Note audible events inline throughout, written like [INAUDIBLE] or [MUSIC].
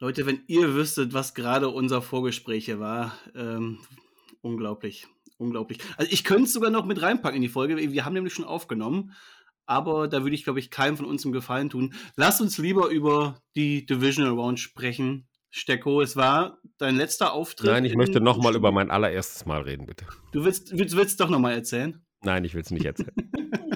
Leute, wenn ihr wüsstet, was gerade unser Vorgespräch hier war, ähm, unglaublich. Unglaublich. Also ich könnte es sogar noch mit reinpacken in die Folge. Wir haben nämlich schon aufgenommen, aber da würde ich, glaube ich, keinem von uns einen Gefallen tun. Lass uns lieber über die Divisional Round sprechen. Stecko, es war dein letzter Auftritt. Nein, ich möchte nochmal über mein allererstes Mal reden, bitte. Du willst, willst, willst doch nochmal erzählen? Nein, ich will es nicht erzählen. [LAUGHS]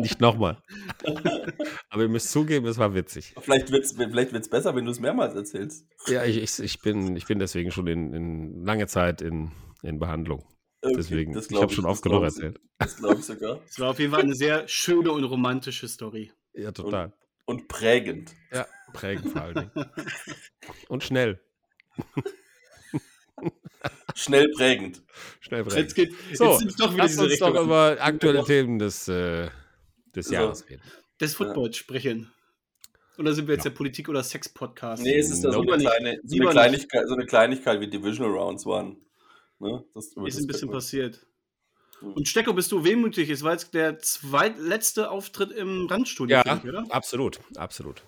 nicht nochmal. [LAUGHS] Aber ihr müsst zugeben, es war witzig. Vielleicht wird es vielleicht wird's besser, wenn du es mehrmals erzählst. Ja, ich, ich, ich, bin, ich bin deswegen schon in, in lange Zeit in, in Behandlung. Okay, Deswegen, ich habe schon oft genug erzählt. Das glaube ich sogar. Es war auf jeden Fall eine sehr schöne und romantische Story. Ja, total. Und, und prägend. Ja, prägend vor allen Dingen. Und schnell. [LAUGHS] Schnell prägend. Schnell prägend. Jetzt, geht, jetzt so, sind doch wieder lass uns Richtung. doch über aktuelle Themen des, äh, des so. Jahres reden. Des Footballs ja. sprechen. Oder sind wir jetzt ja. der Politik- oder Sex-Podcast? Nee, es ist da so, eine, kleine, so, eine Kleinigkeit, so eine Kleinigkeit wie Divisional Rounds waren. Ne? Das, ist ein bisschen passiert. Und Stecko, bist du wehmütig? Es war jetzt der zweitletzte Auftritt im Randstudio, ja, ich, oder? absolut, absolut.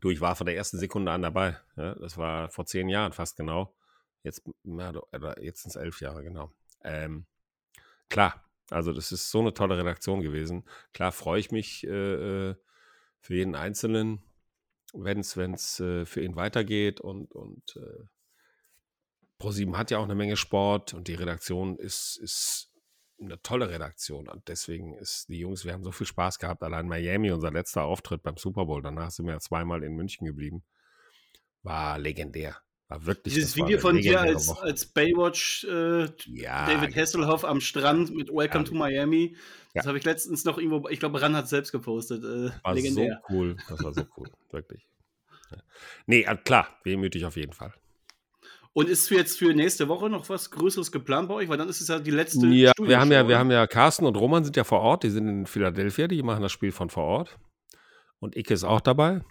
Du, ich war von der ersten Sekunde an dabei. Ja, das war vor zehn Jahren fast genau. Jetzt, ja, jetzt sind es elf Jahre, genau. Ähm, klar, also das ist so eine tolle Redaktion gewesen. Klar freue ich mich äh, äh für jeden Einzelnen, wenn es äh, für ihn weitergeht und, und äh, ProSieben hat ja auch eine Menge Sport und die Redaktion ist, ist eine tolle Redaktion. Und deswegen ist die Jungs, wir haben so viel Spaß gehabt. Allein Miami, unser letzter Auftritt beim Super Bowl, danach sind wir ja zweimal in München geblieben, war legendär. War wirklich Dieses Video von dir als, als Baywatch äh, ja, David Hasselhoff am Strand mit Welcome ja. to Miami. Das ja. habe ich letztens noch irgendwo, ich glaube, Ran hat es selbst gepostet. Äh, war legendär. so cool. Das war so cool, [LAUGHS] wirklich. Nee, äh, klar, wehmütig auf jeden Fall. Und ist für jetzt für nächste Woche noch was Größeres geplant bei euch? Weil dann ist es ja die letzte. Ja, wir haben ja, wir haben ja Carsten und Roman sind ja vor Ort. Die sind in Philadelphia. Die machen das Spiel von vor Ort. Und Ike ist auch dabei.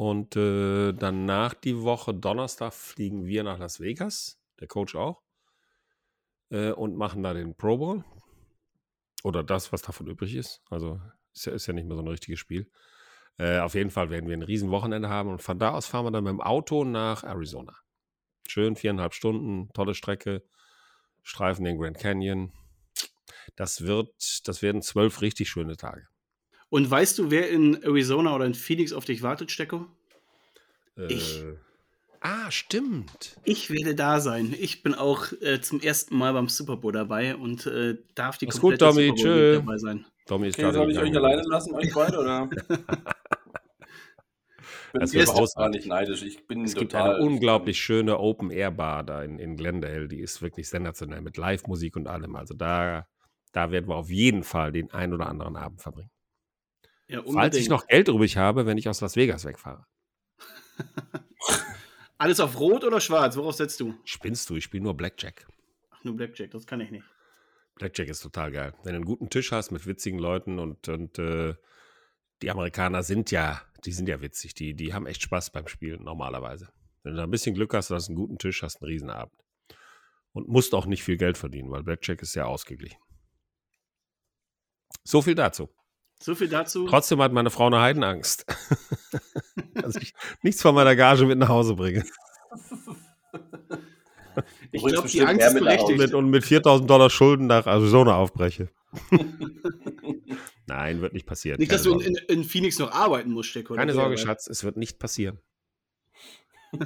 Und äh, danach die Woche Donnerstag fliegen wir nach Las Vegas. Der Coach auch. Äh, und machen da den Pro Bowl. Oder das, was davon übrig ist. Also ist ja, ist ja nicht mehr so ein richtiges Spiel. Äh, auf jeden Fall werden wir ein Riesenwochenende haben. Und von da aus fahren wir dann mit dem Auto nach Arizona. Schön, viereinhalb Stunden, tolle Strecke, Streifen den Grand Canyon. Das wird, das werden zwölf richtig schöne Tage. Und weißt du, wer in Arizona oder in Phoenix auf dich wartet, Stecko? Äh, ich. Ah, stimmt. Ich werde da sein. Ich bin auch äh, zum ersten Mal beim Super Bowl dabei und äh, darf die Mach's komplette gut, Domi. Super Bowl dabei sein. Domi ist okay, soll ich euch alleine lassen, euch beide, oder? [LAUGHS] bin also überhaupt gar nicht neidisch. Ich bin es gibt eine unglaublich schöne Open-Air-Bar da in, in Glendale. Die ist wirklich sensationell mit Live-Musik und allem. Also da, da werden wir auf jeden Fall den ein oder anderen Abend verbringen. Ja, Falls ich noch Geld übrig habe, wenn ich aus Las Vegas wegfahre. [LAUGHS] Alles auf Rot oder Schwarz? Worauf setzt du? Spinnst du? Ich spiele nur Blackjack. Ach, nur Blackjack, das kann ich nicht. Blackjack ist total geil. Wenn du einen guten Tisch hast mit witzigen Leuten und, und äh, die Amerikaner sind ja, die sind ja witzig. Die, die haben echt Spaß beim Spielen normalerweise. Wenn du da ein bisschen Glück hast, hast einen guten Tisch, hast einen Riesenabend. Und musst auch nicht viel Geld verdienen, weil Blackjack ist sehr ausgeglichen. So viel dazu. So viel dazu. Trotzdem hat meine Frau eine Heidenangst. [LAUGHS] dass ich nichts von meiner Gage mit nach Hause bringe. Ich glaube, die Angst ist berechtigt. Und mit 4000 Dollar Schulden nach Arizona aufbreche. [LAUGHS] Nein, wird nicht passieren. Nicht, dass Sorge. du in, in, Phoenix noch arbeiten musst, Stecko. Keine Sorge, Schatz, es wird nicht passieren. [LAUGHS]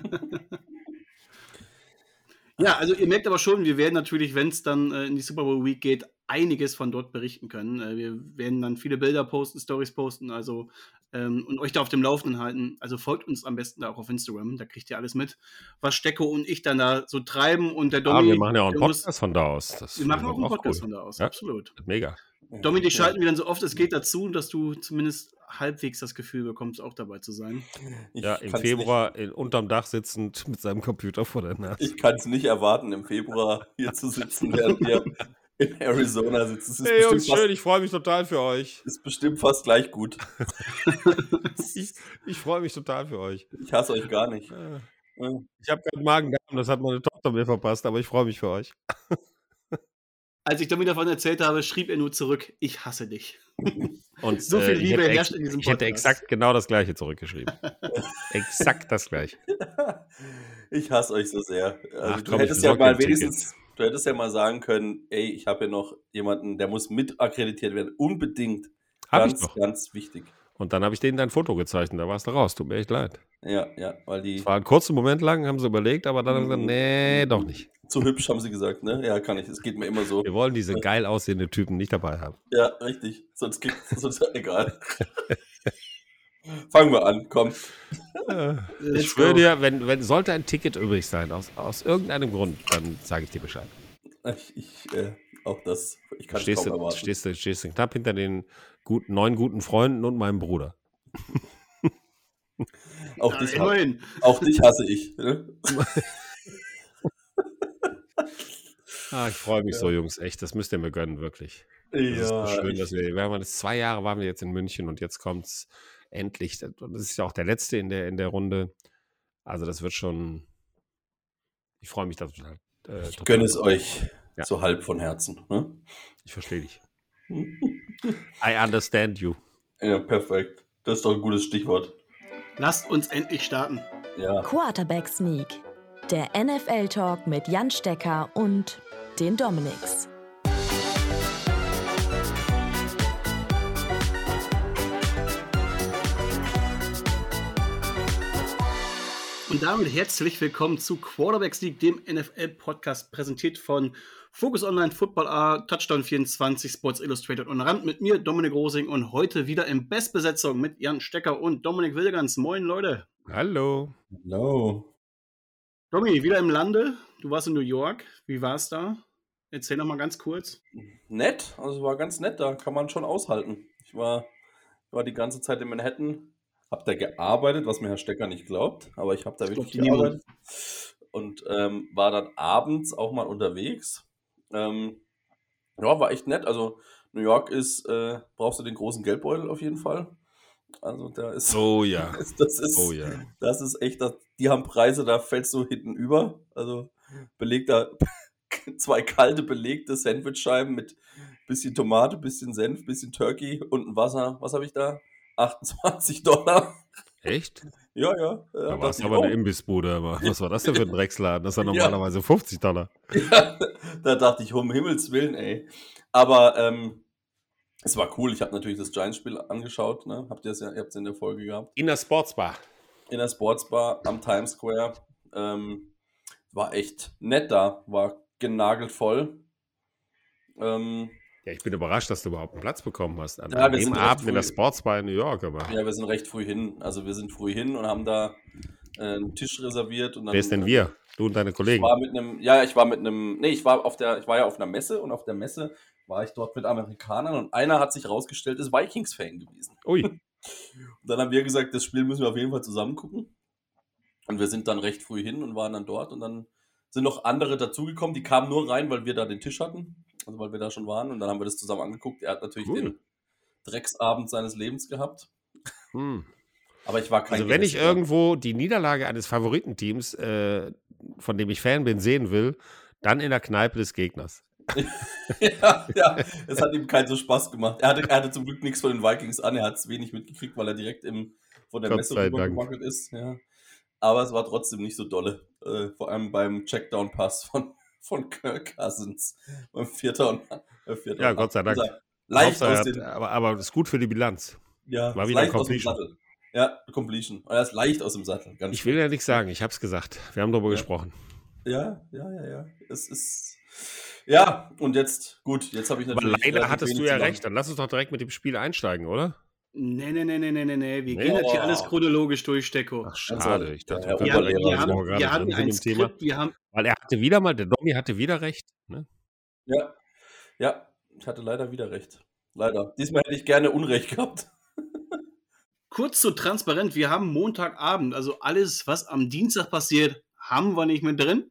ja, also ihr merkt aber schon, wir werden natürlich, wenn es dann äh, in die Super Bowl Week geht, einiges von dort berichten können. Äh, wir werden dann viele Bilder posten, Stories posten, also ähm, und euch da auf dem Laufenden halten. Also folgt uns am besten da auch auf Instagram, da kriegt ihr alles mit, was Stecko und ich dann da so treiben und der Domi. Ah, wir machen ja auch einen Podcast muss, von da aus. Das wir machen auch einen Podcast cool. von da aus, ja? absolut. Mega. Domi, dich schalten wir dann so oft es geht dazu, dass du zumindest halbwegs das Gefühl bekommst, auch dabei zu sein. Ich ja, im Februar in, unterm Dach sitzend mit seinem Computer vor der Nase. Ich kann es nicht erwarten, im Februar hier zu sitzen, während wir in Arizona sitzt. hey Jungs, schön, ich freue mich total für euch. Ist bestimmt fast gleich gut. [LAUGHS] ich, ich freue mich total für euch. Ich hasse euch gar nicht. Ich habe gerade Magen-Darm, das hat meine Tochter mir verpasst, aber ich freue mich für euch. [LAUGHS] als ich Domi davon erzählt habe, schrieb er nur zurück, ich hasse dich. [LAUGHS] Und So viel äh, ich Liebe herrscht in diesem Ich hätte Podcast. exakt genau das gleiche zurückgeschrieben. [LAUGHS] exakt das gleiche. [LAUGHS] Ich hasse euch so sehr. Also, Ach, du komm, ich hättest ja mal wenigstens, du hättest ja mal sagen können, ey, ich habe ja noch jemanden, der muss mit akkreditiert werden. Unbedingt. Hab ich ganz, doch. ganz wichtig. Und dann habe ich denen dein Foto gezeichnet, da warst du raus. Tut mir echt leid. Ja, ja, weil die Es war einen kurzen Moment lang, haben sie überlegt, aber dann haben sie gesagt, Mhm. nee, doch nicht. Zu hübsch haben sie gesagt, ne? Ja, kann ich. Es geht mir immer so. Wir wollen diese geil aussehenden Typen nicht dabei haben. Ja, richtig. Sonst geht sonst egal. Fangen wir an, komm. Äh, ich schwöre dir, wenn, wenn sollte ein Ticket übrig sein, aus, aus irgendeinem Grund, dann sage ich dir Bescheid. Ich, ich äh, auch das, ich kann es Stehst kaum du, erwarten. stehst, du, stehst du knapp hinter den gut, neun guten Freunden und meinem Bruder. auch, Ja, dich, immerhin. auch dich hasse ich. Ne? [LAUGHS] Ah, ich freue mich so, Jungs, echt. Das müsst ihr mir gönnen, wirklich. Das ist so schön, ich, dass wir, wir haben jetzt zwei Jahre waren wir jetzt in München und jetzt kommt es endlich. Und das ist ja auch der letzte in der, in der Runde. Also das wird schon. Ich freue mich total. Äh, ich total. gönne es euch Ja. so halb von Herzen. Ne? Ich verstehe dich. [LAUGHS] I understand you. Ja, perfekt. Das ist doch ein gutes Stichwort. Lasst uns endlich starten. Ja, Quarterback Sneak, der NFL-Talk mit Jan Stecker und den Dominics. Und damit herzlich willkommen zu Quarterbacks League, dem NFL-Podcast, präsentiert von Focus Online, Football A, Touchdown 24, Sports Illustrated und Rand mit mir, Dominik Rosing, und heute wieder in Bestbesetzung mit Jan Stecker und Dominik Wilgans. Moin, Leute. Hallo. no. Domi, wieder im Lande. Du warst in New York. Wie war es da? Erzähl noch mal ganz kurz. Nett, also war ganz nett, da kann man schon aushalten. Ich war, war die ganze Zeit in Manhattan, hab da gearbeitet, was mir Herr Stecker nicht glaubt, aber ich habe da wirklich gearbeitet. Und ähm, war dann abends auch mal unterwegs. Ähm, ja, war echt nett. Also New York ist, äh, brauchst du den großen Geldbeutel auf jeden Fall. Also da ist, Oh ja. [LAUGHS] das ist, Oh ja. das ist echt, das, die haben Preise, da fällst du hinten über. Also belegter, [LAUGHS] zwei kalte belegte Sandwichscheiben mit bisschen Tomate, bisschen Senf, bisschen Turkey und ein Wasser. Was habe ich da? 28 Dollar. Echt? Ja, ja. Da war es aber eine. Imbissbude. Aber was war das denn für ein Drecksladen? Das war [LAUGHS] Ja. normalerweise 50 Dollar. [LAUGHS] Ja, da dachte ich, um Himmels Willen, ey. Aber ähm, es war cool. Ich habe natürlich das Giants-Spiel angeschaut. Ne? Habt ihr es ja, ihr habt es in der Folge gehabt. In der Sportsbar. In der Sportsbar am Times Square. Ähm, war echt nett da, war genagelt voll. Ähm, Ja, ich bin überrascht, dass du überhaupt einen Platz bekommen hast. An, Ja, an dem Abend in der. Sportsbar in New York. Aber ja, wir sind recht früh hin. Also wir sind früh hin und haben da äh, einen Tisch reserviert. Und dann, wer ist denn wir? Du und deine Ich Kollegen? war mit einem, ja, ich war mit einem, nee, ich war auf der, ich war ja auf einer Messe und auf der Messe war ich dort mit Amerikanern und einer hat sich rausgestellt, ist Vikings-Fan gewesen. Ui. [LAUGHS] Und dann haben wir gesagt, das Spiel müssen wir auf jeden Fall zusammen gucken. Und wir sind dann recht früh hin und waren dann dort und dann sind noch andere dazugekommen, die kamen nur rein, weil wir da den Tisch hatten, also weil wir da schon waren und dann haben wir das zusammen angeguckt. Er hat natürlich Cool. den Drecksabend seines Lebens gehabt, Hm. aber ich war kein Also wenn ich Gewissen. irgendwo die Niederlage eines Favoritenteams, äh, von dem ich Fan bin, sehen will, dann in der Kneipe des Gegners. Ja, ja, es hat ihm keinen so Spaß gemacht. Er hatte, er hatte zum Glück nichts von den Vikings an, er hat es wenig mitgekriegt, weil er direkt im, von der Gott Messe rübergewackelt ist. Ja. Aber es war trotzdem nicht so dolle. Äh, vor allem beim Checkdown-Pass von, von Kirk Cousins. Beim Vierter und, äh, Vierter Ja, und Gott sei Dank. Achter. Leicht aus er den, hat, aber, aber das ist gut für die Bilanz. ja, war wieder leicht aus dem Completion. Sattel. Ja, Completion. Und er ist leicht aus dem Sattel. Ich will ja nichts sagen, ich habe es gesagt. Wir haben darüber Ja. gesprochen. Ja, ja, ja, ja. Es ist. Ja, und jetzt, gut, jetzt habe ich Aber natürlich. leider relativ hattest du ja zu recht. Dann lass uns doch direkt mit dem Spiel einsteigen, oder? Nee, nee, nee, nee, nee, nee, nee. Wir Nee. gehen das hier Oh. alles chronologisch durch, Stecko. Ach, schade. Ich dachte, Ja, wir haben, wir haben, noch gar wir sind ein im Thema. Skript, wir haben, Weil er hatte wieder mal, der Domi hatte wieder recht. Ne? Ja, ja, ich hatte leider wieder recht. Leider. Diesmal hätte ich gerne Unrecht gehabt. kurz so transparent, wir haben Montagabend, also alles, was am Dienstag passiert, haben wir nicht mehr drin.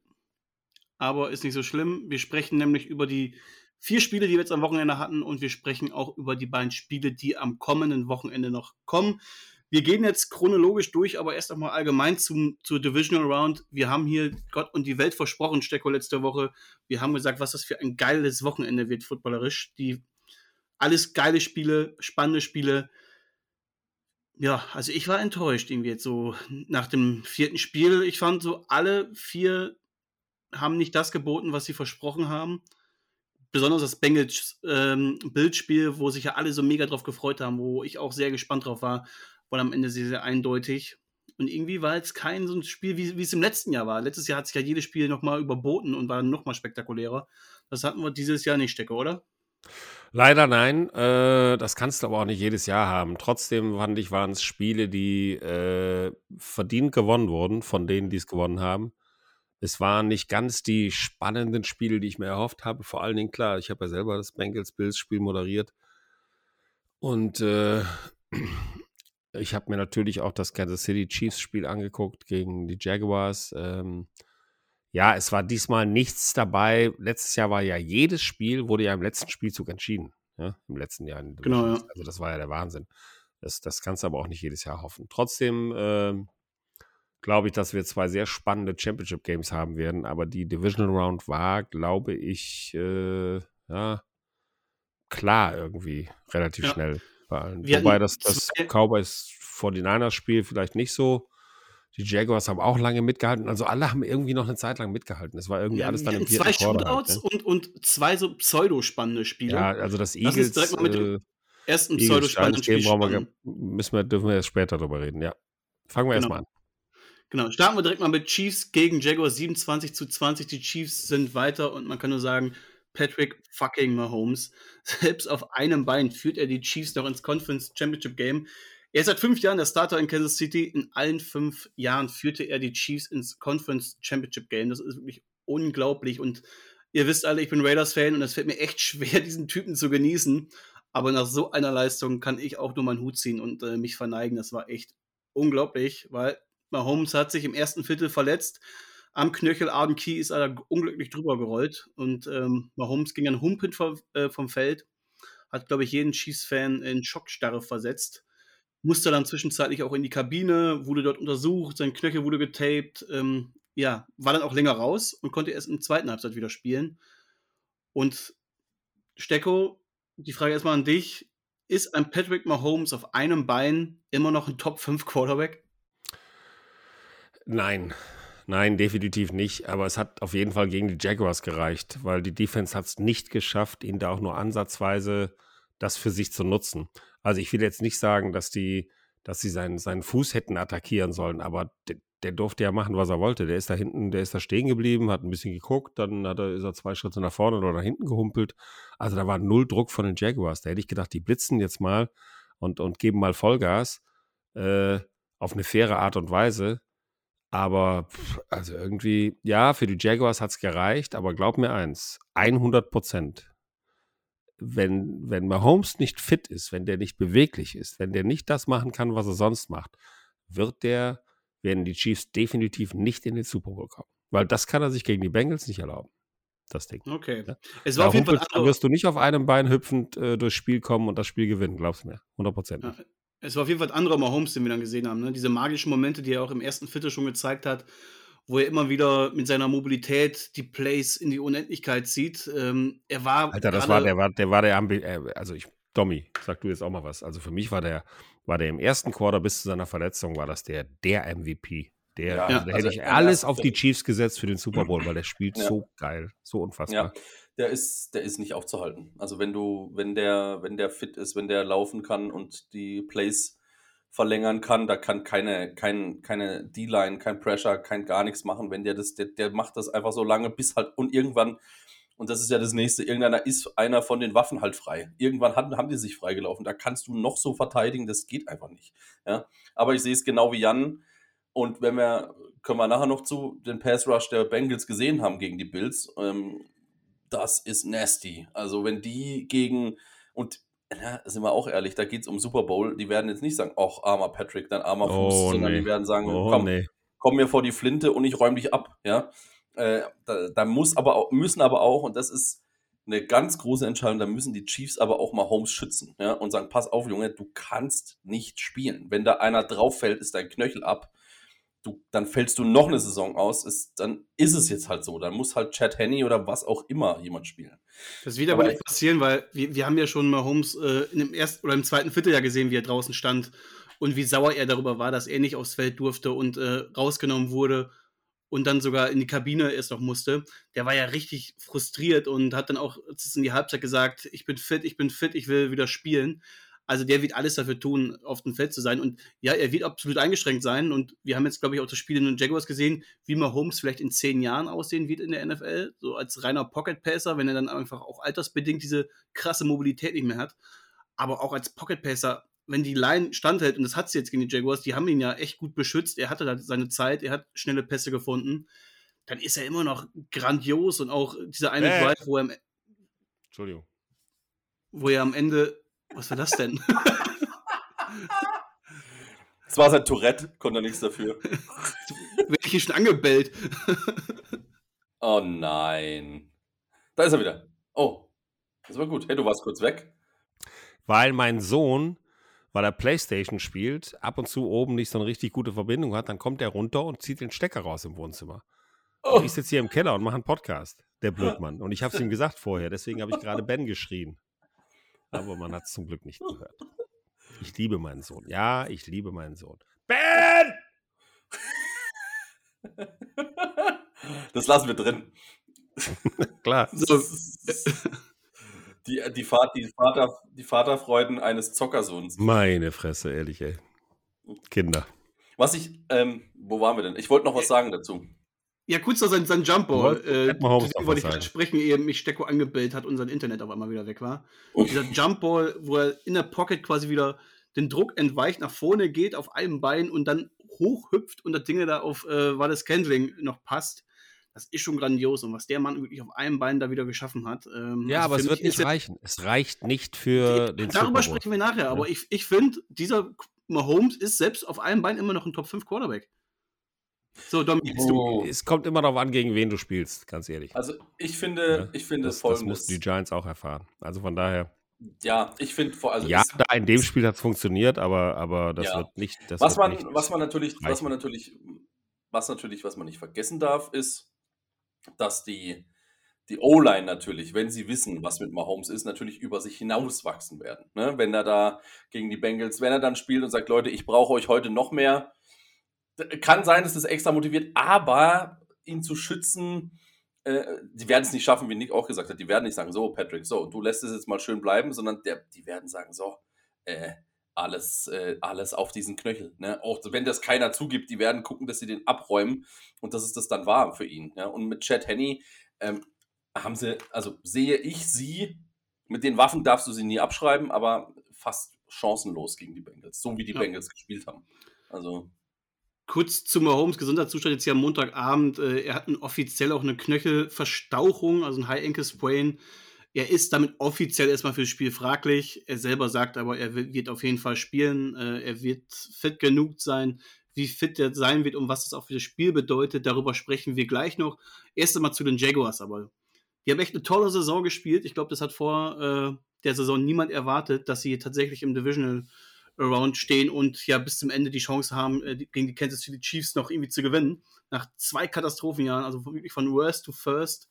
Aber ist nicht so schlimm. Wir sprechen nämlich über die vier Spiele, die wir jetzt am Wochenende hatten und wir sprechen auch über die beiden Spiele, die am kommenden Wochenende noch kommen. Wir gehen jetzt chronologisch durch, aber erst einmal allgemein zum, zur Divisional Round. Wir haben hier Gott und die Welt versprochen, Stecko, letzte Woche. Wir haben gesagt, was das für ein geiles Wochenende wird, footballerisch. Die, alles geile Spiele, spannende Spiele. Ja, also ich war enttäuscht irgendwie jetzt so nach dem vierten Spiel. Ich fand so, alle vier haben nicht das geboten, was sie versprochen haben. Besonders das Bengals ähm, Bildspiel, wo sich ja alle so mega drauf gefreut haben, wo ich auch sehr gespannt drauf war war am Ende sehr, sehr eindeutig. Und irgendwie war jetzt kein so ein Spiel, wie, wie es im letzten Jahr war. Letztes Jahr hat sich ja jedes Spiel nochmal überboten und war nochmal spektakulärer. Das hatten wir dieses Jahr nicht, Stecke, oder? Leider nein. Äh, das kannst du aber auch nicht jedes Jahr haben. Trotzdem fand ich, waren es Spiele, die äh, verdient gewonnen wurden, von denen, die es gewonnen haben. Es waren nicht ganz die spannenden Spiele, die ich mir erhofft habe. Vor allen Dingen, klar, ich habe ja selber das Bengals-Bills-Spiel moderiert. Und äh, [CLEARS THROAT] ich habe mir natürlich auch das Kansas City Chiefs Spiel angeguckt gegen die Jaguars. Ähm, ja, es war diesmal nichts dabei. Letztes Jahr war ja jedes Spiel, wurde ja im letzten Spielzug entschieden. Ja, Im letzten Jahr. Genau, ja. Also das war ja der Wahnsinn. Das, das kannst du aber auch nicht jedes Jahr hoffen. Trotzdem ähm, glaube ich, dass wir zwei sehr spannende Championship Games haben werden. Aber die Divisional Round war, glaube ich, äh, ja, klar irgendwie relativ ja. schnell bei allen. Wir Wobei das, das Cowboys 49ers Spiel vielleicht nicht so. Die Jaguars haben auch lange mitgehalten. Also alle haben irgendwie noch eine Zeit lang mitgehalten. Es war irgendwie ja, alles dann im vierten Zwei Shootouts halt, ne? und, und zwei so pseudo-spannende Spiele. Ja, also das Eagles. Lass mit dem äh, ersten pseudo-spannenden Spiel wir, müssen wir, dürfen wir erst später drüber reden, ja. Fangen wir genau. erstmal an. Genau, starten wir direkt mal mit Chiefs gegen Jaguars 27 zu 20. Die Chiefs sind weiter und man kann nur sagen, Patrick fucking Mahomes. [LAUGHS] Selbst auf einem Bein führt er die Chiefs noch ins Conference Championship Game. Er ist seit fünf Jahren der Starter in Kansas City. In allen fünf Jahren führte er die Chiefs ins Conference Championship Game. Das ist wirklich unglaublich. Und ihr wisst alle, ich bin Raiders-Fan und es fällt mir echt schwer, [LAUGHS] diesen Typen zu genießen. Aber nach so einer Leistung kann ich auch nur meinen Hut ziehen und äh, mich verneigen. Das war echt unglaublich, weil Mahomes hat sich im ersten Viertel verletzt am Knöchel Arden Key ist er unglücklich drüber gerollt und ähm, Mahomes ging dann humpend vom, äh, vom Feld, hat, glaube ich, jeden Chiefs-Fan in Schockstarre versetzt. Musste dann zwischenzeitlich auch in die Kabine, wurde dort untersucht, sein Knöchel wurde getaped, ähm, ja, war dann auch länger raus und konnte erst im zweiten Halbzeit wieder spielen. Und Stecko, die Frage erstmal an dich: Ist ein Patrick Mahomes auf einem Bein immer noch ein Top 5 Quarterback? Nein, Nein, definitiv nicht. Aber es hat auf jeden Fall gegen die Jaguars gereicht, weil die Defense hat es nicht geschafft, ihn da auch nur ansatzweise das für sich zu nutzen. Also ich will jetzt nicht sagen, dass die, dass sie seinen, seinen Fuß hätten attackieren sollen, aber der, der durfte ja machen, was er wollte. Der ist da hinten, der ist da stehen geblieben, hat ein bisschen geguckt, dann hat er, ist er zwei Schritte nach vorne oder nach hinten gehumpelt. Also da war null Druck von den Jaguars. Da hätte ich gedacht, die blitzen jetzt mal und, und geben mal Vollgas äh, auf eine faire Art und Weise. Aber also irgendwie, ja, für die Jaguars hat es gereicht, aber glaub mir eins, 100 Prozent. Wenn, wenn Mahomes nicht fit ist, wenn der nicht beweglich ist, wenn der nicht das machen kann, was er sonst macht, wird der, werden die Chiefs definitiv nicht in den Super Bowl kommen. Weil das kann er sich gegen die Bengals nicht erlauben. Das Ding. Okay. Ja? Es war auf jeden Fall. wirst du nicht auf einem Bein hüpfend äh, durchs Spiel kommen und das Spiel gewinnen, glaubst du mir. 100 Prozent. Ja, es war auf jeden Fall ein anderer Mahomes, den wir dann gesehen haben. Ne? Diese magischen Momente, die er auch im ersten Viertel schon gezeigt hat, wo er immer wieder mit seiner Mobilität die Plays in die Unendlichkeit zieht. Ähm, er war. Alter, das war der, war, der war der, äh, also ich, Domi, sag du jetzt auch mal was. Also für mich war der, war der im ersten Quarter bis zu seiner Verletzung, war das der, der MVP. Der, ja, also, da also hätte ich alles auf die Chiefs gesetzt für den Super Bowl, weil der spielt ja. so geil, so unfassbar. Ja, der ist, der ist nicht aufzuhalten. Also wenn du, wenn der, wenn der fit ist, wenn der laufen kann und die Plays verlängern kann, da kann keine, kein, keine D-Line, kein Pressure, kein gar nichts machen. Wenn der das, der, der macht das einfach so lange, bis halt und irgendwann, und das ist ja das nächste, irgendeiner ist einer von den Waffen halt frei. Irgendwann haben, haben die sich freigelaufen. Da kannst du noch so verteidigen, das geht einfach nicht. Ja? Aber ich sehe es genau wie Jan. Und wenn wir, können wir nachher noch zu den Pass Rush der Bengals gesehen haben gegen die Bills, ähm, das ist nasty. Also wenn die gegen, und ja, sind wir auch ehrlich, da geht es um Super Bowl, die werden jetzt nicht sagen, ach, armer Patrick, dein armer Fuß, oh, sondern nee. die werden sagen, oh, komm, nee. komm mir vor die Flinte und ich räume dich ab, ja. Äh, da, da, muss aber auch, müssen aber auch, und das ist, eine ganz große Entscheidung. Da müssen die Chiefs aber auch mal Holmes schützen ja, und sagen: Pass auf, Junge, du kannst nicht spielen. Wenn da einer drauf fällt, ist dein Knöchel ab. Du, dann fällst du noch eine Saison aus, ist, dann ist es jetzt halt so. Dann muss halt Chad Henney oder was auch immer jemand spielen. Das wird aber, aber nicht passieren, weil wir, wir haben ja schon mal Holmes äh, in dem ersten oder im zweiten Vierteljahr gesehen, wie er draußen stand und wie sauer er darüber war, dass er nicht aufs Feld durfte und äh, rausgenommen wurde und dann sogar in die Kabine erst noch musste. Der war ja richtig frustriert und hat dann auch in die Halbzeit gesagt, ich bin fit, ich bin fit, ich will wieder spielen. Also der wird alles dafür tun, auf dem Feld zu sein. Und ja, er wird absolut eingeschränkt sein. Und wir haben jetzt, glaube ich, auch das Spiel in den Jaguars gesehen, wie Mahomes vielleicht in zehn Jahren aussehen wird in der NFL. So als reiner Pocket-Passer, wenn er dann einfach auch altersbedingt diese krasse Mobilität nicht mehr hat. Aber auch als Pocket-Passer, wenn die Line standhält, und das hat sie jetzt gegen die Jaguars, die haben ihn ja echt gut beschützt. Er hatte da seine Zeit, er hat schnelle Pässe gefunden. Dann ist er immer noch grandios und auch dieser eine äh. Drive, wo er. Entschuldigung. Wo er am Ende was war das denn? [LAUGHS] Das war sein Tourette, konnte er nichts dafür. [LAUGHS] Werde ich hier schon angebellt. [LAUGHS] oh nein. Da ist er wieder. Oh, das war gut. Hey, du warst kurz weg. Weil mein Sohn, weil er Playstation spielt, ab und zu oben nicht so eine richtig gute Verbindung hat, dann kommt er runter und zieht den Stecker raus im Wohnzimmer. Oh. ich sitze hier im Keller und mache einen Podcast, der Blödmann. Und ich habe es ihm gesagt vorher, deswegen habe ich gerade Ben geschrien aber man hat es zum Glück nicht [LAUGHS] gehört. Ich liebe meinen Sohn. Ja, ich liebe meinen Sohn. Ben! [LAUGHS] Das lassen wir drin. [LAUGHS] Klar. So. Die, die, Vater, die, Vater, die Vaterfreuden eines Zockersohns. Meine Fresse, ehrlich, ey. Kinder. Was ich, ähm, wo waren wir denn? Ich wollte noch was sagen dazu. Ja, kurz noch sein, sein Jumper. Äh, wollte ich gerade sprechen, ehe mich Stecko angebellt hat und sein Internet auf einmal wieder weg war. Und dieser Jumpball, wo er in der Pocket quasi wieder den Druck entweicht, nach vorne geht auf einem Bein und dann hochhüpft und das Ding da auf äh, Wallace Kendling noch passt. Das ist schon grandios und was der Mann wirklich auf einem Bein da wieder geschaffen hat. Ähm, ja, also aber es wird nicht reichen. Es reicht nicht für die, den Darüber sprechen wir nachher, ja. aber ich, ich finde, dieser Mahomes ist selbst auf einem Bein immer noch ein Top 5 Quarterback. So, Dom, oh. es kommt immer darauf an, gegen wen du spielst, ganz ehrlich. Also ich finde, ja, ich finde das, folgendes. Das mussten die Giants auch erfahren. Also von daher. Ja, ich finde vor allem. Ja, da in dem Spiel hat es funktioniert, aber, aber das ja. wird nicht. Das was, wird man, nicht was man natürlich, reichen. was man natürlich, was natürlich, was man nicht vergessen darf, ist, dass die, die O-Line natürlich, wenn sie wissen, was mit Mahomes ist, natürlich über sich hinauswachsen werden. Ne? Wenn er da gegen die Bengals, wenn er dann spielt und sagt, Leute, ich brauche euch heute noch mehr, kann sein, dass das extra motiviert, aber ihn zu schützen, äh, die werden es nicht schaffen, wie Nick auch gesagt hat. Die werden nicht sagen, so, Patrick, so, du lässt es jetzt mal schön bleiben, sondern der, die werden sagen, so, äh, alles, äh, alles auf diesen Knöchel. Ne? Auch wenn das keiner zugibt, die werden gucken, dass sie den abräumen und dass es das dann war für ihn. Ja? Und mit Chad Henney ähm, haben sie, also sehe ich sie, mit den Waffen darfst du sie nie abschreiben, aber fast chancenlos gegen die Bengals, so wie die ja. Bengals gespielt haben. Also. Kurz zu Mahomes Gesundheitszustand jetzt hier am Montagabend. Äh, er hat offiziell auch eine Knöchelverstauchung, also ein High Ankle Sprain. Er ist damit offiziell erstmal fürs Spiel fraglich. Er selber sagt aber, er wird auf jeden Fall spielen. Äh, er wird fit genug sein. Wie fit er sein wird und was das auch für das Spiel bedeutet, darüber sprechen wir gleich noch. Erst einmal zu den Jaguars, aber die haben echt eine tolle Saison gespielt. Ich glaube, das hat vor äh, der Saison niemand erwartet, dass sie tatsächlich im Divisional Around stehen und ja bis zum Ende die Chance haben, äh, gegen die Kansas City Chiefs noch irgendwie zu gewinnen. Nach zwei Katastrophenjahren, also wirklich von Worst to First.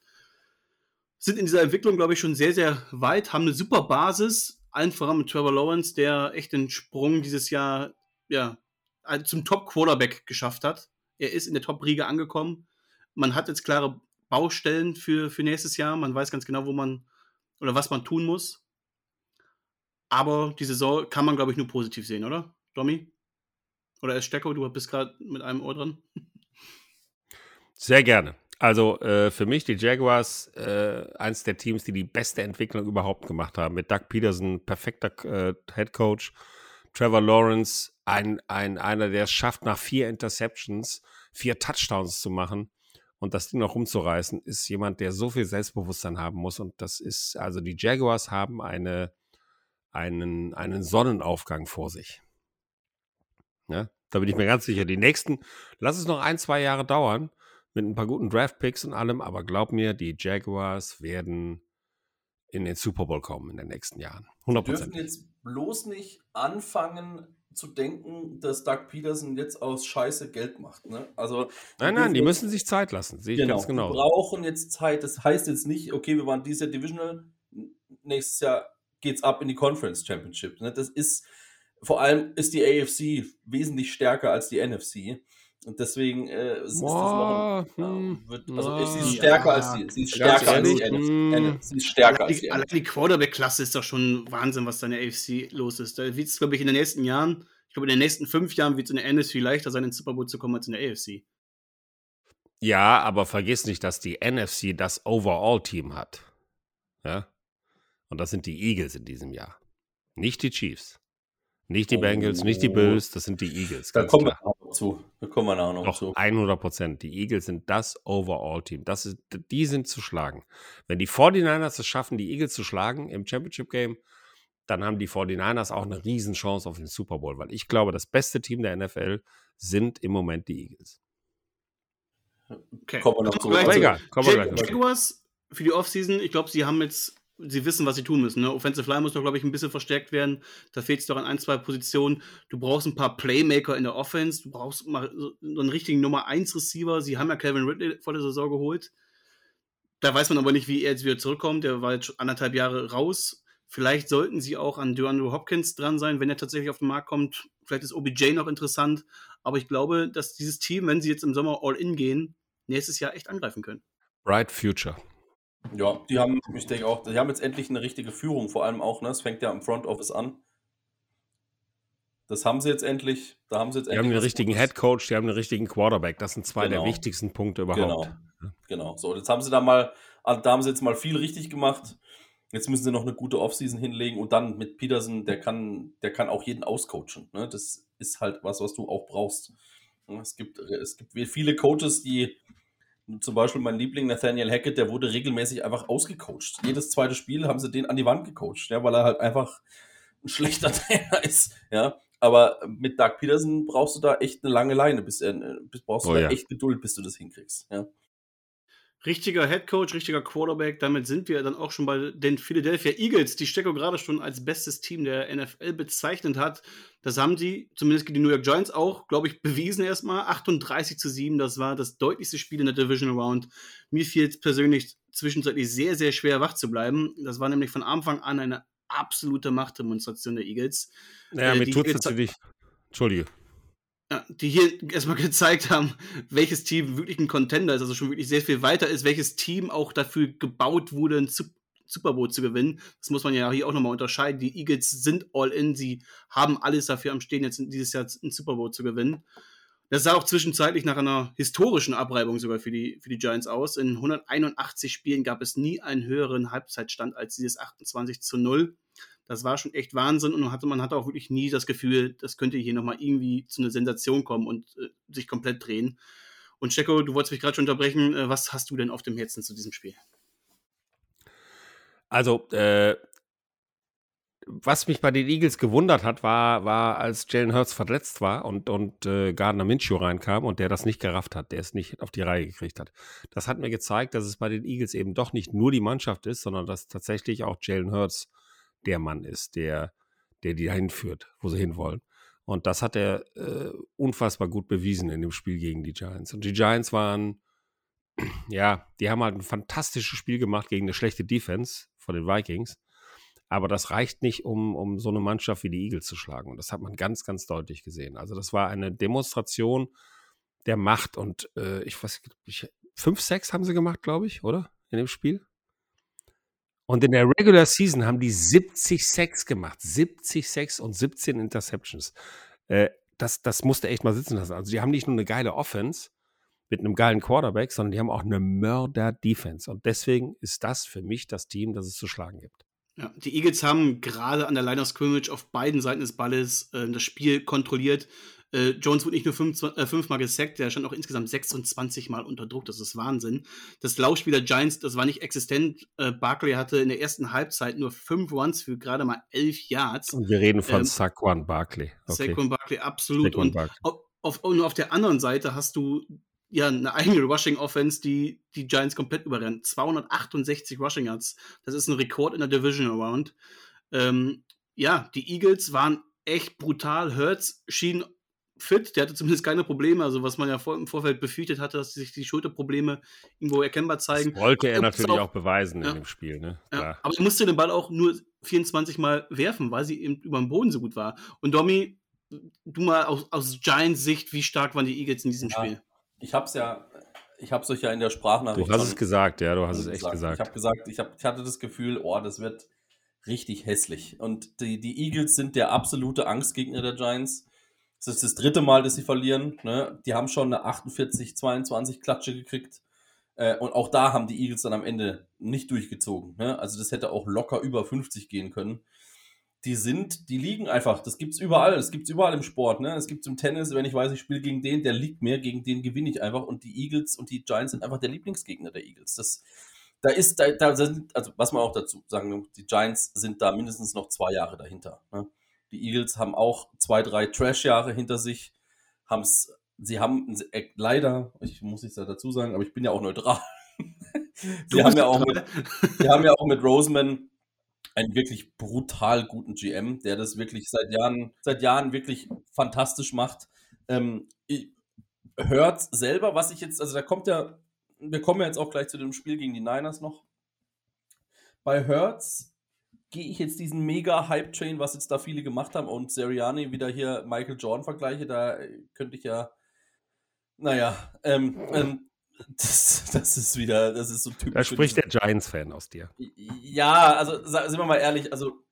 Sind in dieser Entwicklung, glaube ich, schon sehr, sehr weit, haben eine super Basis, allen voran mit Trevor Lawrence, der echt den Sprung dieses Jahr ja, also zum Top-Quarterback geschafft hat. Er ist in der Top-Riege angekommen. Man hat jetzt klare Baustellen für, für nächstes Jahr. Man weiß ganz genau, wo man oder was man tun muss. Aber die Saison kann man, glaube ich, nur positiv sehen, oder, Domi? Oder ist Stecko, du bist gerade mit einem Ohr dran. Sehr gerne. Also äh, für mich die Jaguars äh, eins der Teams, die die beste Entwicklung überhaupt gemacht haben. Mit Doug Peterson, perfekter äh, Head Coach. Trevor Lawrence, ein, ein, einer, der es schafft, nach vier Interceptions vier Touchdowns zu machen und das Ding noch rumzureißen, ist jemand, der so viel Selbstbewusstsein haben muss. Und das ist, also die Jaguars haben eine einen, einen Sonnenaufgang vor sich. Ja, da bin ich mir ganz sicher. Die nächsten, lass es noch ein, zwei Jahre dauern, mit ein paar guten Draft-Picks und allem, aber glaub mir, die Jaguars werden in den Super Bowl kommen in den nächsten Jahren. 100 Wir dürfen jetzt bloß nicht anfangen zu denken, dass Doug Peterson jetzt aus Scheiße Geld macht. Ne? Also, nein, nein, die müssen sich Zeit lassen. Sehe ich genau, ganz genau. Die brauchen jetzt Zeit. Das heißt jetzt nicht, okay, wir waren dieses Jahr Divisional, nächstes Jahr geht's ab in die Conference Championship. Ne? Das ist, vor allem ist die AFC wesentlich stärker als die NFC. Und deswegen äh, ist, Boah, das noch ein, hm, wird, also ja, sie ist stärker ja, als die, sie ist stärker als die NFC. Sie ist stärker als die, Allein die Quarterback-Klasse ist doch schon Wahnsinn, was da in der AFC los ist. Da wird es, glaube ich, in den nächsten Jahren, ich glaube, in den nächsten fünf Jahren wird es in der NFC leichter sein, ins Super Bowl zu kommen als in der AFC. Ja, aber vergiss nicht, dass die NFC das Overall-Team hat. Ja. Und das sind die Eagles in diesem Jahr. Nicht die Chiefs. Nicht die Bengals, nicht die oh. Bills, das sind die Eagles. Da kommen klar. wir auch noch zu. Da kommen wir auch noch Doch, zu. 100 Prozent. Die Eagles sind das Overall-Team. die sind zu schlagen. Wenn die 49ers es schaffen, die Eagles zu schlagen im Championship-Game, dann haben die 49ers auch eine Riesenchance auf den Super Bowl, weil ich glaube, das beste Team der NFL sind im Moment die Eagles. Okay. Kommen wir noch zu. Aber egal. Kommen wir gleich Jaguars für die Offseason, ich glaube, sie haben jetzt sie wissen, was sie tun müssen. Ne? Offensive Line muss doch, glaube ich, ein bisschen verstärkt werden. Da fehlt es doch an ein, zwei Positionen. Du brauchst ein paar Playmaker in der Offense. Du brauchst mal so einen richtigen Nummer 1 Receiver. Sie haben ja Calvin Ridley vor der Saison geholt. Da weiß man aber nicht, wie er jetzt wieder zurückkommt. Der war jetzt anderthalb Jahre raus. Vielleicht sollten sie auch an DeAndre Hopkins dran sein, wenn er tatsächlich auf den Markt kommt. Vielleicht ist OBJ noch interessant. Aber ich glaube, dass dieses Team, wenn sie jetzt im Sommer All-In gehen, nächstes Jahr echt angreifen können. Bright Future. Ja, die haben, ich denke auch, die haben jetzt endlich eine richtige Führung, vor allem auch, ne? Es fängt ja im Front Office an. Das haben sie jetzt endlich. Da haben sie jetzt die haben einen richtigen Head Coach, die haben einen richtigen Quarterback. Das sind zwei genau. der wichtigsten Punkte überhaupt. Genau. genau. So, jetzt haben sie da mal, ah, da haben sie jetzt mal viel richtig gemacht. Jetzt müssen sie noch eine gute Offseason hinlegen und dann mit Peterson, der kann, der kann auch jeden auscoachen. Ne? Das ist halt was, was du auch brauchst. Es gibt, es gibt viele Coaches, die zum Beispiel mein Liebling Nathaniel Hackett, der wurde regelmäßig einfach ausgecoacht. Jedes zweite Spiel haben sie den an die Wand gecoacht, ja, weil er halt einfach ein schlechter [LAUGHS] Trainer ist. Ja. Aber mit Doug Peterson brauchst du da echt eine lange Leine, bis, äh, bis brauchst du oh, da ja. echt Geduld, bis du das hinkriegst. Ja richtiger Head Coach, richtiger Quarterback. Damit sind wir dann auch schon bei den Philadelphia Eagles, die Stecko gerade schon als bestes Team der NFL bezeichnet hat. Das haben die, zumindest die New York Giants auch, glaube ich, bewiesen erstmal. 38 zu 7, das war das deutlichste Spiel in der Division Round. Mir fiel es persönlich zwischenzeitlich sehr, sehr schwer, wach zu bleiben. Das war nämlich von Anfang an eine absolute Machtdemonstration der Eagles. Naja, äh, mir tut es natürlich. Entschuldige die hier [LAUGHS] erstmal gezeigt haben, welches Team wirklich ein Contender ist, also schon wirklich sehr viel weiter ist, welches Team auch dafür gebaut wurde, ein Super Bowl zu gewinnen. Das muss man ja hier auch nochmal unterscheiden. Die Eagles sind all in, sie haben alles dafür am Stehen, jetzt dieses Jahr ein Super Bowl zu gewinnen. Das sah auch zwischenzeitlich nach einer historischen Abreibung sogar für die, für die Giants aus. In 181 Spielen gab es nie einen höheren Halbzeitstand als dieses 28 zu 0. Das war schon echt Wahnsinn und man hatte, man hatte auch wirklich nie das Gefühl, das könnte hier nochmal irgendwie zu einer Sensation kommen und äh, sich komplett drehen. Und Stecko, du wolltest mich gerade schon unterbrechen. Äh, was hast du denn auf dem Herzen zu diesem Spiel? Also, äh, was mich bei den Eagles gewundert hat, war, war als Jalen Hurts verletzt war und, und äh, Gardner Minshew reinkam und der das nicht gerafft hat, der es nicht auf die Reihe gekriegt hat. Das hat mir gezeigt, dass es bei den Eagles eben doch nicht nur die Mannschaft ist, sondern dass tatsächlich auch Jalen Hurts der Mann ist, der, der die dahin führt, wo sie hinwollen. Und das hat er äh, unfassbar gut bewiesen in dem Spiel gegen die Giants. Und die Giants waren, [CLEARS THROAT] ja, die haben halt ein fantastisches Spiel gemacht gegen eine schlechte Defense von den Vikings. Aber das reicht nicht, um, um so eine Mannschaft wie die Eagles zu schlagen. Und das hat man ganz, ganz deutlich gesehen. Also das war eine Demonstration der Macht. Und äh, ich weiß, ich, fünf, sechs haben sie gemacht, glaube ich, oder? In dem Spiel. Und in der Regular Season haben die 70 Sacks gemacht. 70 Sacks und 17 Interceptions. Äh, das, das musste echt mal sitzen lassen. Also, die haben nicht nur eine geile Offense mit einem geilen Quarterback, sondern die haben auch eine Mörder-Defense. Und deswegen ist das für mich das Team, das es zu schlagen gibt. Ja, die Eagles haben gerade an der Line of Scrimmage auf beiden Seiten des Balles äh, das Spiel kontrolliert. Äh, Jones wurde nicht nur fünf, äh, fünfmal gesackt, der stand auch insgesamt 26 Mal unter Druck. Das ist Wahnsinn. Das Laufspiel der Giants, das war nicht existent. Äh, Barkley hatte in der ersten Halbzeit nur fünf Runs für gerade mal elf Yards. Und wir reden von ähm, Saquon Barkley. Okay. Saquon Barkley, absolut. Saquon Barkley. und auf, auf, auf der anderen Seite hast du ja eine eigene Rushing Offense, die die Giants komplett überrennt. 268 Rushing Yards. Das ist ein Rekord in der Division Around. Ähm, ja, die Eagles waren echt brutal. Hurts schien fit, der hatte zumindest keine Probleme, also was man ja vor, im Vorfeld befürchtet hatte, dass sich die Schulterprobleme irgendwo erkennbar zeigen. Das wollte er natürlich auch, auch, beweisen ja, in dem Spiel, ne? Ja, aber er musste den Ball auch nur 24 Mal werfen, weil sie eben über dem Boden so gut war. Und Domi, du mal aus, aus Giants Sicht, wie stark waren die Eagles in diesem ja, Spiel? Ich hab's ja, ich hab's euch ja in der Sprachnachricht. Du hast es gesagt, ja, du hast es echt gesagt. Ich habe gesagt, ich, hab, ich hatte das Gefühl, oh, das wird richtig hässlich. Und die, die Eagles sind der absolute Angstgegner der Giants. Es ist das dritte Mal, dass sie verlieren. Ne? Die haben schon eine 48-22 Klatsche gekriegt. Äh, und auch da haben die Eagles dann am Ende nicht durchgezogen. Ne? Also das hätte auch locker über 50 gehen können. Die sind, die liegen einfach, das gibt es überall, das gibt es überall im Sport. Ne? Es gibt im Tennis, wenn ich weiß, ich spiele gegen den, der liegt mehr, gegen den gewinne ich einfach. Und die Eagles und die Giants sind einfach der Lieblingsgegner der Eagles. Das, da ist, da, da sind, also was man auch dazu sagen, die Giants sind da mindestens noch zwei Jahre dahinter. Ne? Die Eagles haben auch zwei, drei Trash-Jahre hinter sich. Haben's, sie haben äh, leider, ich muss es ja dazu sagen, aber ich bin ja auch neutral. [LAUGHS] sie, haben ja auch mit, sie haben ja auch mit Roseman einen wirklich brutal guten GM, der das wirklich seit Jahren, seit Jahren wirklich fantastisch macht. Ähm, hört selber, was ich jetzt, also da kommt ja wir kommen ja jetzt auch gleich zu dem Spiel gegen die Niners noch. Bei Hertz gehe ich jetzt diesen mega Hype-Train, was jetzt da viele gemacht haben, und Seriani wieder hier Michael Jordan vergleiche, da könnte ich ja, naja, ähm, ähm, [LAUGHS] das, das, ist wieder, das ist so typisch. Da spricht der Giants-Fan aus dir. Ja, also sind wir mal ehrlich, also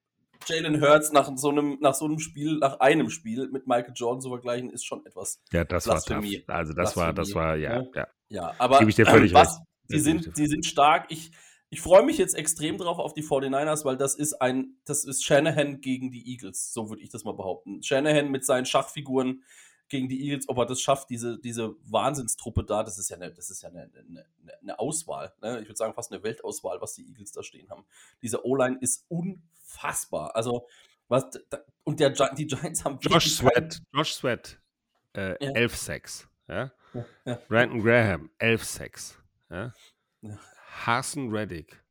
Jalen Hurts nach so einem, nach so einem Spiel, nach einem Spiel mit Michael Jordan zu vergleichen, ist schon etwas. Ja, das Blasphemie. war tough. Also das war, das war, ja, ja. Ja, aber Gebe ich dir völlig was, recht. Sie sind, sie sind stark. Ich, ich freue mich jetzt extrem drauf auf die 49ers, weil das ist ein, das ist Shanahan gegen die Eagles, so würde ich das mal behaupten. Shanahan mit seinen Schachfiguren gegen die Eagles, ob er das schafft, diese, diese Wahnsinnstruppe da, das ist ja eine, das ist ja eine, eine, eine Auswahl. Ne? Ich würde sagen, fast eine Weltauswahl, was die Eagles da stehen haben. Diese O-Line ist unfassbar. Also, was, und der, die Giants haben. Josh Sweat, Josh Sweat, äh, ja. 11-6. Ja? Ja. Brandon Graham, 11-6. Ja? ja. Harson Reddick,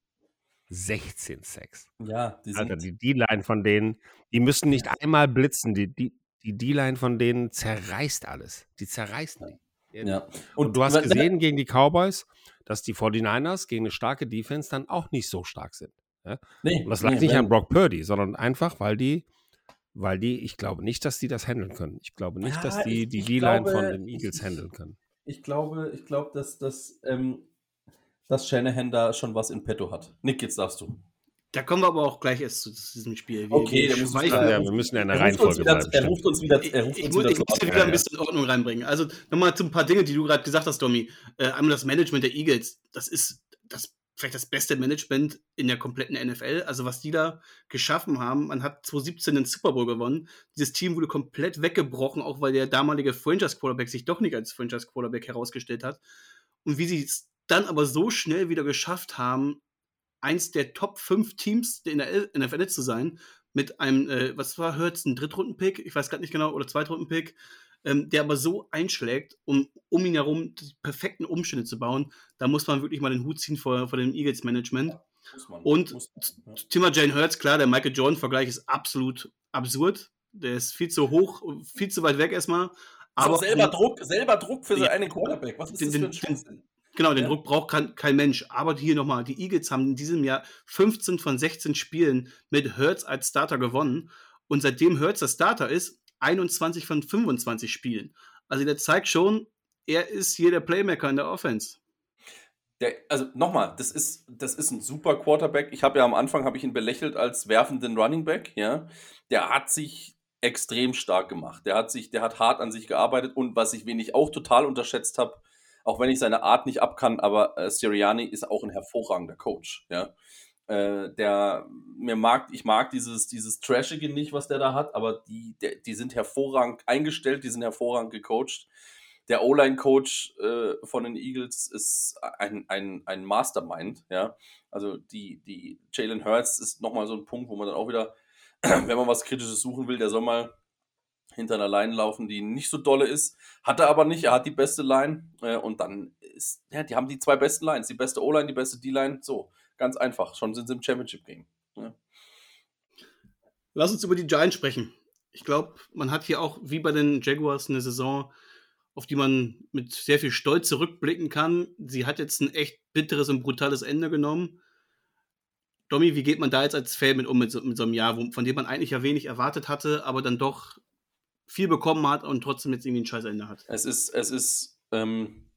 16-6. Ja, die sind. Alter, die D-Line von denen, die müssen nicht einmal blitzen. Die, die, die D-Line von denen zerreißt alles. Die zerreißen die. Ja. Und, Und du hast gesehen gegen die Cowboys, dass die 49ers gegen eine starke Defense dann auch nicht so stark sind. Ja? Nee, Und das lag nee, nicht an Brock Purdy, sondern einfach, weil die weil die, ich glaube nicht, dass die das handeln können. Ich glaube nicht, ja, dass die ich, die D-Line von den Eagles handeln können. Ich glaube, ich glaube, dass, dass, ähm, dass Shanahan da schon was in petto hat. Nick, jetzt darfst du. Da kommen wir aber auch gleich erst zu diesem Spiel. Wir, okay, wir, muss ich, ja, wir müssen ja in der Reihenfolge bleiben. Er ruft uns wieder, er ruft ich, uns wieder, ich, ich muss wieder ein bisschen Ordnung reinbringen. Also nochmal zu ein paar Dinge, die du gerade gesagt hast, Domi. Äh, einmal das Management der Eagles. Das ist das vielleicht das beste Management in der kompletten NFL. Also was die da geschaffen haben, man hat 2017 den Super Bowl gewonnen. Dieses Team wurde komplett weggebrochen, auch weil der damalige Franchise Quarterback sich doch nicht als Franchise Quarterback herausgestellt hat. Und wie sie es dann aber so schnell wieder geschafft haben, eins der Top 5 Teams in der NFL zu sein, mit einem, äh, was war Hurts, ein Drittrunden-Pick, ich weiß gerade nicht genau, oder Zweitrunden-Pick, ähm, der aber so einschlägt, um, um ihn herum die perfekten Umstände zu bauen, da muss man wirklich mal den Hut ziehen vor, vor dem Eagles-Management. Ja, und man, ja. Thema Jane Hurts, klar, der Michael Jordan-Vergleich ist absolut absurd. Der ist viel zu hoch, viel zu weit weg erstmal. Aber selber Druck, selber Druck für seinen einen Quarterback. Was ist den, das für ein den, Genau, den ja. Druck braucht kein, kein, Mensch. Aber hier nochmal, die Eagles haben in diesem Jahr 15 von 16 Spielen mit Hurts als Starter gewonnen. Und seitdem Hurts der Starter ist, 21 von 25 Spielen. Also der zeigt schon, er ist hier der Playmaker in der Offense. Der, also nochmal, das ist, das ist ein super Quarterback. Ich habe ja am Anfang habe ich ihn belächelt als werfenden Running Back, ja. Der hat sich extrem stark gemacht. Der hat sich, der hat hart an sich gearbeitet und was ich wenig auch total unterschätzt habe, auch wenn ich seine Art nicht abkann, aber äh, Sirianni ist auch ein hervorragender Coach, ja. Äh, der mir mag, ich mag dieses, dieses Trashige nicht, was der da hat, aber die, der, die sind hervorragend eingestellt, die sind hervorragend gecoacht. Der O-Line-Coach äh, von den Eagles ist ein, ein, ein Mastermind, ja. Also die, die Jalen Hurts ist nochmal so ein Punkt, wo man dann auch wieder, [CLEARS THROAT] wenn man was Kritisches suchen will, der soll mal hinter einer Line laufen, die nicht so dolle ist. Hat er aber nicht, er hat die beste Line äh, und dann ist, ja, die haben die zwei besten Lines, die beste O-Line, die beste D-Line, so, ganz einfach, schon sind sie im Championship-Game. Ja. Lass uns über die Giants sprechen. Ich glaube, man hat hier auch, wie bei den Jaguars, eine Saison, auf die man mit sehr viel Stolz zurückblicken kann. Sie hat jetzt ein echt bitteres und brutales Ende genommen. Domi, wie geht man da jetzt als Fan mit um mit so, mit so einem Jahr, wo, von dem man eigentlich ja wenig erwartet hatte, aber dann doch viel bekommen hat und trotzdem jetzt irgendwie ein scheiß Ende hat? Es ist, es ist ähm,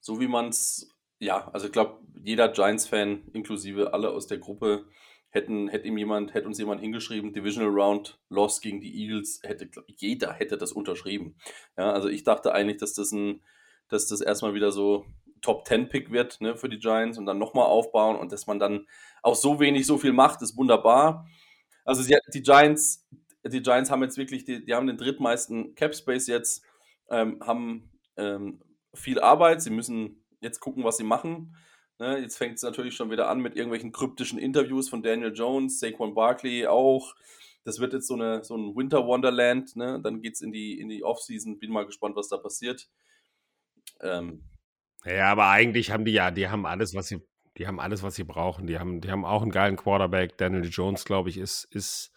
so, wie man es, ja, also ich glaube, jeder Giants-Fan, inklusive alle aus der Gruppe, hätten, hätte ihm jemand, hätte uns jemand hingeschrieben, Divisional Round, Loss gegen die Eagles, hätte, jeder hätte das unterschrieben. Ja, also ich dachte eigentlich, dass das ein, dass das erstmal wieder so Top 10 Pick wird ne, für die Giants und dann nochmal aufbauen und dass man dann auch so wenig so viel macht, ist wunderbar. Also sie, die Giants, die Giants haben jetzt wirklich, die, die haben den drittmeisten Cap Space jetzt, ähm, haben ähm, viel Arbeit. Sie müssen jetzt gucken, was sie machen. Ne, jetzt fängt es natürlich schon wieder an mit irgendwelchen kryptischen Interviews von Daniel Jones, Saquon Barkley auch. Das wird jetzt so, eine, so ein Winter Wonderland. Ne? Dann geht es in die, in die Offseason. Bin mal gespannt, was da passiert. Ähm, ja, aber eigentlich haben die ja, die haben alles, was sie, die haben alles, was sie brauchen. Die haben, die haben auch einen geilen Quarterback. Daniel Jones, glaube ich, ist, ist,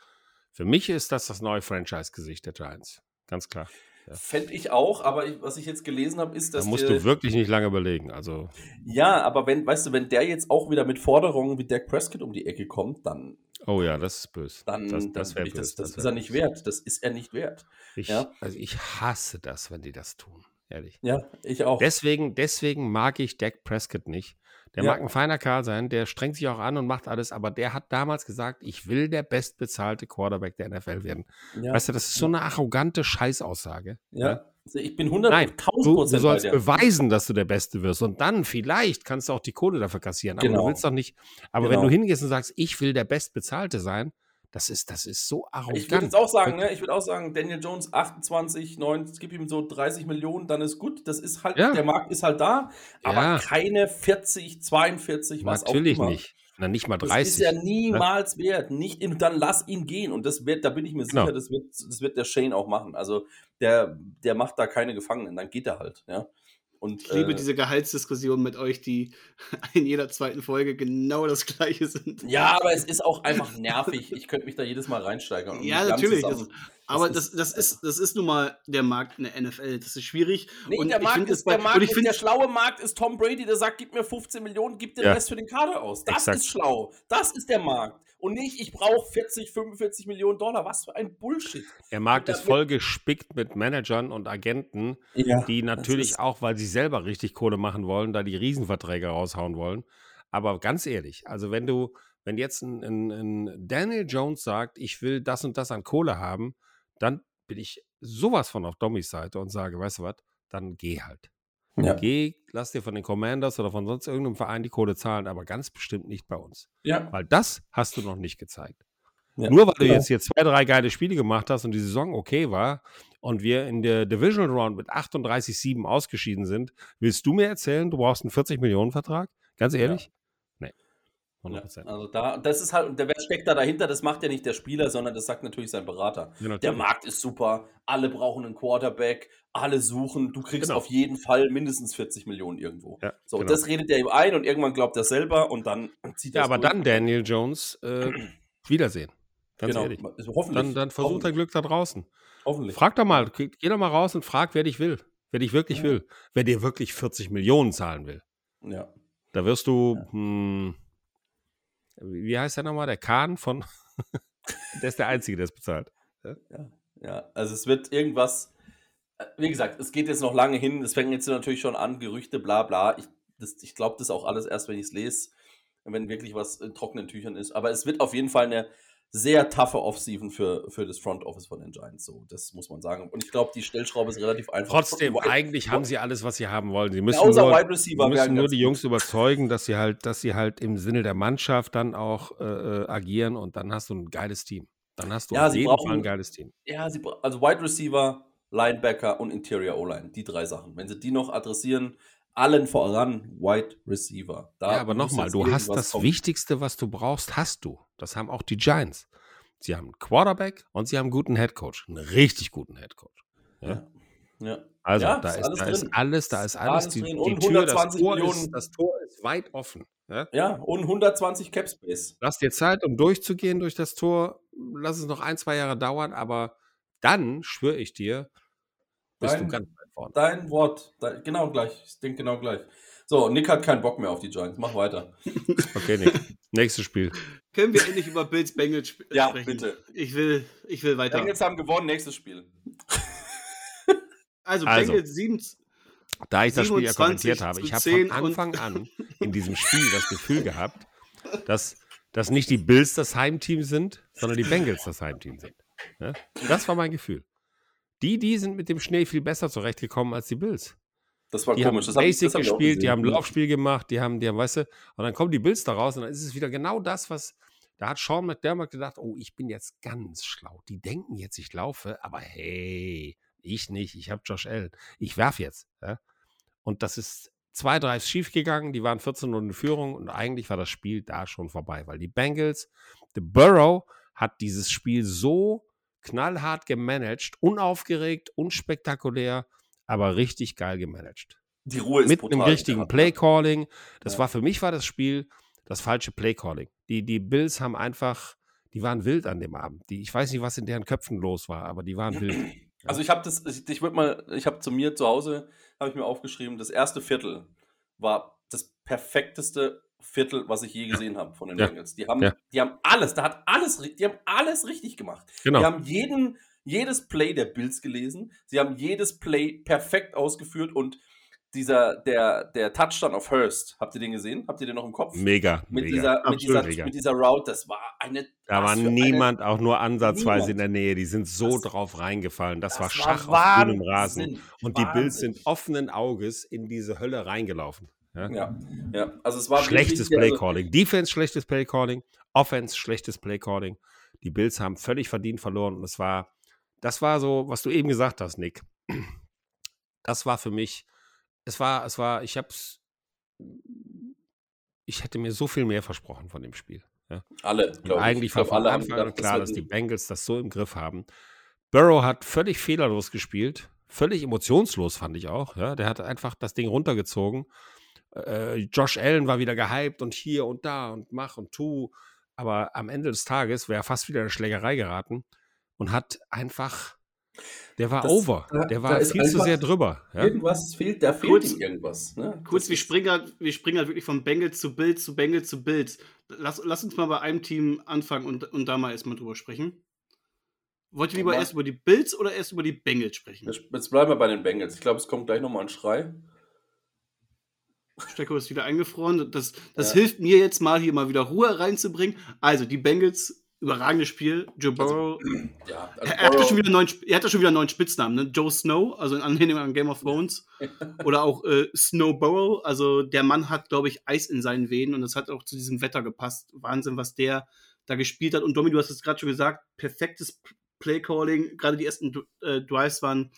für mich ist das das neue Franchise-Gesicht der Giants. Ganz klar. Ja. Fände ich auch, aber ich, was ich jetzt gelesen habe, ist, dass. Da musst du wirklich nicht lange überlegen. Also. Ja, aber wenn, weißt du, wenn der jetzt auch wieder mit Forderungen wie Dak Prescott um die Ecke kommt, dann. Oh ja, das ist böse. Dann, das, das, das, das, das ist er nicht wert. Das ist er nicht wert. Ich, ja? Also ich hasse das, wenn die das tun ehrlich. Ja, ich auch. Deswegen, deswegen mag ich Dak Prescott nicht. Der ja. mag ein feiner Kerl sein, der strengt sich auch an und macht alles, aber der hat damals gesagt, ich will der bestbezahlte Quarterback der NFL werden. Ja. Weißt du, das ist so eine arrogante Scheißaussage. Ja. ja. Also ich bin 100.000 Nein, du, du sollst beweisen, dass du der Beste wirst und dann vielleicht kannst du auch die Kohle dafür kassieren. Aber genau. du willst doch nicht. Aber genau. wenn du hingehst und sagst, ich will der Bestbezahlte sein, das ist, das ist so arrogant. Ich würde jetzt auch sagen, ne, ich würde auch sagen, Daniel Jones 28, 9, gib ihm so 30 Millionen, dann ist gut. Das ist halt, ja. der Markt ist halt da, aber ja. keine 40, 42, was Natürlich auch immer. nicht. Na, nicht mal 30. Das ist ja ne? niemals ne? wert. Nicht in, dann lass ihn gehen. Und das wird, da bin ich mir sicher, genau. das, wird, das wird der Shane auch machen. Also der, der macht da keine Gefangenen, dann geht er halt, ja. Und, ich liebe äh, diese Gehaltsdiskussion mit euch, die [LAUGHS] in jeder zweiten Folge genau das gleiche sind. Ja, aber es ist auch einfach nervig. Ich könnte mich da jedes Mal reinsteigern. Ja, natürlich. Das, aber das, das, ist, das ist nun mal der Markt in der NFL. Das ist schwierig. Nee, und der Markt ist, bei, der, Markt ist der schlaue Markt ist Tom Brady, der sagt, gib mir 15 Millionen, gib den ja. Rest für den Kader aus. Das Exakt. ist schlau. Das ist der Markt und nicht, ich brauche 40, 45 Millionen Dollar. Was für ein Bullshit. Der Markt ist voll gespickt mit Managern und Agenten, ja, die natürlich auch, weil sie selber richtig Kohle machen wollen, da die Riesenverträge raushauen wollen. Aber ganz ehrlich, also wenn du, wenn jetzt ein, ein, ein Daniel Jones sagt, ich will das und das an Kohle haben, dann bin ich sowas von auf Dommys Seite und sage, weißt du was, dann geh halt. Ja. Geh, lass dir von den Commanders oder von sonst irgendeinem Verein die Kohle zahlen, aber ganz bestimmt nicht bei uns. Ja. Weil das hast du noch nicht gezeigt. Ja. Nur weil du ja. jetzt hier zwei, drei geile Spiele gemacht hast und die Saison okay war und wir in der Divisional Round mit 38-7 ausgeschieden sind, willst du mir erzählen, du brauchst einen 40-Millionen-Vertrag? Ganz ehrlich? 100%. Ja, also da, das ist halt, der wer steckt da dahinter, das macht ja nicht der Spieler, sondern das sagt natürlich sein Berater. Ja, der Markt ist super, alle brauchen einen Quarterback, alle suchen, du kriegst genau. auf jeden Fall mindestens 40 Millionen irgendwo. Ja, so, genau. das redet er ihm ein und irgendwann glaubt er selber und dann [CLEARS THROAT] zieht er Ja, aber durch. dann Daniel Jones, äh, [CLEARS THROAT] Wiedersehen. Ganz genau. ehrlich. Also hoffentlich. Dann, dann versucht er Glück da draußen. Hoffentlich. Frag doch mal, geh doch mal raus und frag, wer dich will. Wer dich wirklich ja. will. Wer dir wirklich 40 Millionen zahlen will. Ja. Da wirst du, ja. Wie heißt der nochmal? Der Kahn von. [LAUGHS] der ist der Einzige, der es bezahlt. Ja? ja, ja. Also es wird irgendwas. Äh, wie gesagt, es geht jetzt noch lange hin. Es fängt jetzt natürlich schon an, Gerüchte, bla bla. Ich, ich glaube das auch alles erst, wenn ich es lese, wenn wirklich was in trockenen Tüchern ist. Aber es wird auf jeden Fall eine sehr toughe Offseason für, für das Front Office von den Giants. So, das muss man sagen. Und ich glaube, die Stellschraube ist relativ einfach. Trotzdem, eigentlich haben sie alles, was sie haben wollen. Sie müssen nur, Receiver müssen nur die Jungs überzeugen, dass sie halt, dass sie halt im Sinne der Mannschaft dann auch äh, äh agieren und dann hast du ein geiles Team. Dann hast du ja, auf jeden brauchen, Fall ein geiles Team. Ja, sie, also Wide Receiver, Linebacker und Interior O-Line, die drei Sachen. Wenn sie die noch adressieren, allen voran Wide Receiver. Da ja, aber nochmal, du hast das kommen. Wichtigste, was du brauchst, hast du. Das haben auch die Giants. sie haben einen Quarterback und sie haben einen guten Headcoach. Einen richtig guten Headcoach. Ja? Ja. Also Ja, da, ist alles da ist alles, da ist alles. Alles die, die und Tür, das 120 Tor, Millionen. ist, das Tor ist weit offen. Ja? Ja, und 120 Cap Space. Lass dir Zeit, um durchzugehen durch das Tor. Lass es noch ein, zwei Jahre dauern, aber dann, schwöre ich dir, bist du Dein- ganz weit vorne. Dein Wort. Dein, genau gleich. Ich denke genau gleich. So, Nick hat keinen Bock mehr auf die Giants. Mach weiter. [LAUGHS] Okay, Nick. Nächstes Spiel. Können wir endlich über Bills Bengals sp Ja, sprechen? bitte. Ich will, ich will weiter. Bengals haben gewonnen. Nächstes Spiel. [LAUGHS] Also, Also. Bengals 7, Da ich das Spiel ja 27 kommentiert habe, ich habe 10 von Anfang an [LAUGHS] in diesem Spiel das Gefühl gehabt, dass, dass nicht die Bills das Heimteam sind, sondern die Bengals das Heimteam sind. Ja? Das war mein Gefühl. Die, die sind mit dem Schnee viel besser zurechtgekommen als die Bills. Das war Die komisch. haben Das Basic das hab auch gespielt, die haben Laufspiel gemacht, die haben, die haben, weißt du, und dann kommen die Bills da raus und dann ist es wieder genau das, was, da hat Sean McDermott gedacht, oh, ich bin jetzt ganz schlau. Die denken jetzt, ich laufe, aber hey, ich nicht, ich habe Josh Allen. Ich werf jetzt. Ja? Und das ist zwei Drives schief gegangen, die waren 14 Minuten in Führung und eigentlich war das Spiel da schon vorbei, weil die Bengals, The Burrow hat dieses Spiel so knallhart gemanagt, unaufgeregt, unspektakulär, aber richtig geil gemanagt Die Ruhe ist mit brutal. einem richtigen ne? Calling. Das Ja. war für mich war das Spiel das falsche Play Calling. Die, die Bills haben einfach, die waren wild an dem Abend. Die, ich weiß nicht, was in deren Köpfen los war, aber die waren wild. [CLEARS THROAT] Also ich habe das, ich, ich würde mal, ich habe zu mir zu Hause, habe ich mir aufgeschrieben, das erste Viertel war das perfekteste Viertel, was ich je gesehen habe von den Ja. Bengals. Die haben, Ja. die haben alles, da hat alles, die haben alles richtig gemacht. Genau. Die haben jeden, jedes Play der Bills gelesen. Sie haben jedes Play perfekt ausgeführt und dieser, der, der Touchdown auf Hurst, habt ihr den gesehen? Habt ihr den noch im Kopf? Mega, Mit mega. dieser, mit, dieser, mega. mit dieser Route, das war eine. Da war für eine- niemand auch nur ansatzweise Niemand. in der Nähe. Die sind so Das- drauf reingefallen. Das, war das Schach war auf grünem Rasen. Wahnsinn. Und die Bills Wahnsinn. sind offenen Auges in diese Hölle reingelaufen. Ja? Ja, ja. Also es war Schlechtes wirklich- Play also- Calling. Defense schlechtes Play Calling. Offense schlechtes Play Calling. Die Bills haben völlig verdient verloren. Und es war, das war so, was du eben gesagt hast, Nick. Das war für mich, es war, es war, ich hab's, ich hätte mir so viel mehr versprochen von dem Spiel. Ja? Alle, glaube ich. eigentlich Ich war von Anfang an klar, dass die Bengals das so im Griff haben. Burrow hat völlig fehlerlos gespielt, völlig emotionslos fand ich auch. Ja? Der hat einfach das Ding runtergezogen. Äh, Josh Allen war wieder gehypt und hier und da und mach und tu. Aber am Ende des Tages wäre er fast wieder in eine Schlägerei geraten und hat einfach, der war Das- over. Der war ist viel zu sehr drüber. Ja? Irgendwas fehlt, da fehlt Kurz- ihm irgendwas. Ne? Kurz, wir springen, halt, wir springen halt wirklich von Bengals zu Bills zu Bengals zu Bills. Lass, lass uns mal bei einem Team anfangen und, und da mal erstmal drüber sprechen. Wollt ihr lieber Ja, erst über die Bills oder erst über die Bengals sprechen? Jetzt jetzt bleiben wir bei den Bengals. Ich glaube, es kommt gleich nochmal ein Schrei. Stecko ist wieder eingefroren. Das, das Ja. hilft mir jetzt mal, hier mal wieder Ruhe reinzubringen. Also, die Bengals, überragendes Spiel. Joe Burrow. Ja, also er, hatte Burrow- schon wieder einen neuen, er hatte schon wieder einen neuen Spitznamen, ne? Joe Snow, also in Anlehnung an Game of Thrones. [LAUGHS] Oder auch äh, Snow Burrow. Also, der Mann hat, glaube ich, Eis in seinen Venen und das hat auch zu diesem Wetter gepasst. Wahnsinn, was der da gespielt hat. Und Domi, du hast es gerade schon gesagt, perfektes Play-Calling. Gerade die ersten äh, Drives waren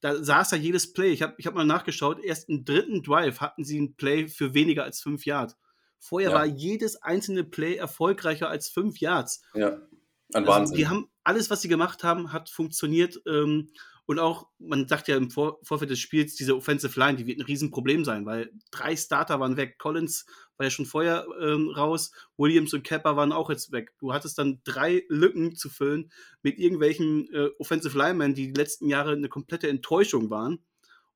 da saß ja jedes Play. Ich habe ich hab mal nachgeschaut, erst im dritten Drive hatten sie ein Play für weniger als fünf Yards. Vorher Ja. war jedes einzelne Play erfolgreicher als fünf Yards. ja, ein Also, Wahnsinn. die haben alles, was sie gemacht haben, hat funktioniert. Ähm, und auch, man sagt ja im Vor Vorfeld des Spiels, diese Offensive Line, die wird ein Riesenproblem sein, weil drei Starter waren weg. Collins war ja schon vorher ähm, raus, Williams und Kepper waren auch jetzt weg. Du hattest dann drei Lücken zu füllen mit irgendwelchen äh, Offensive Linemen, die die letzten Jahre eine komplette Enttäuschung waren.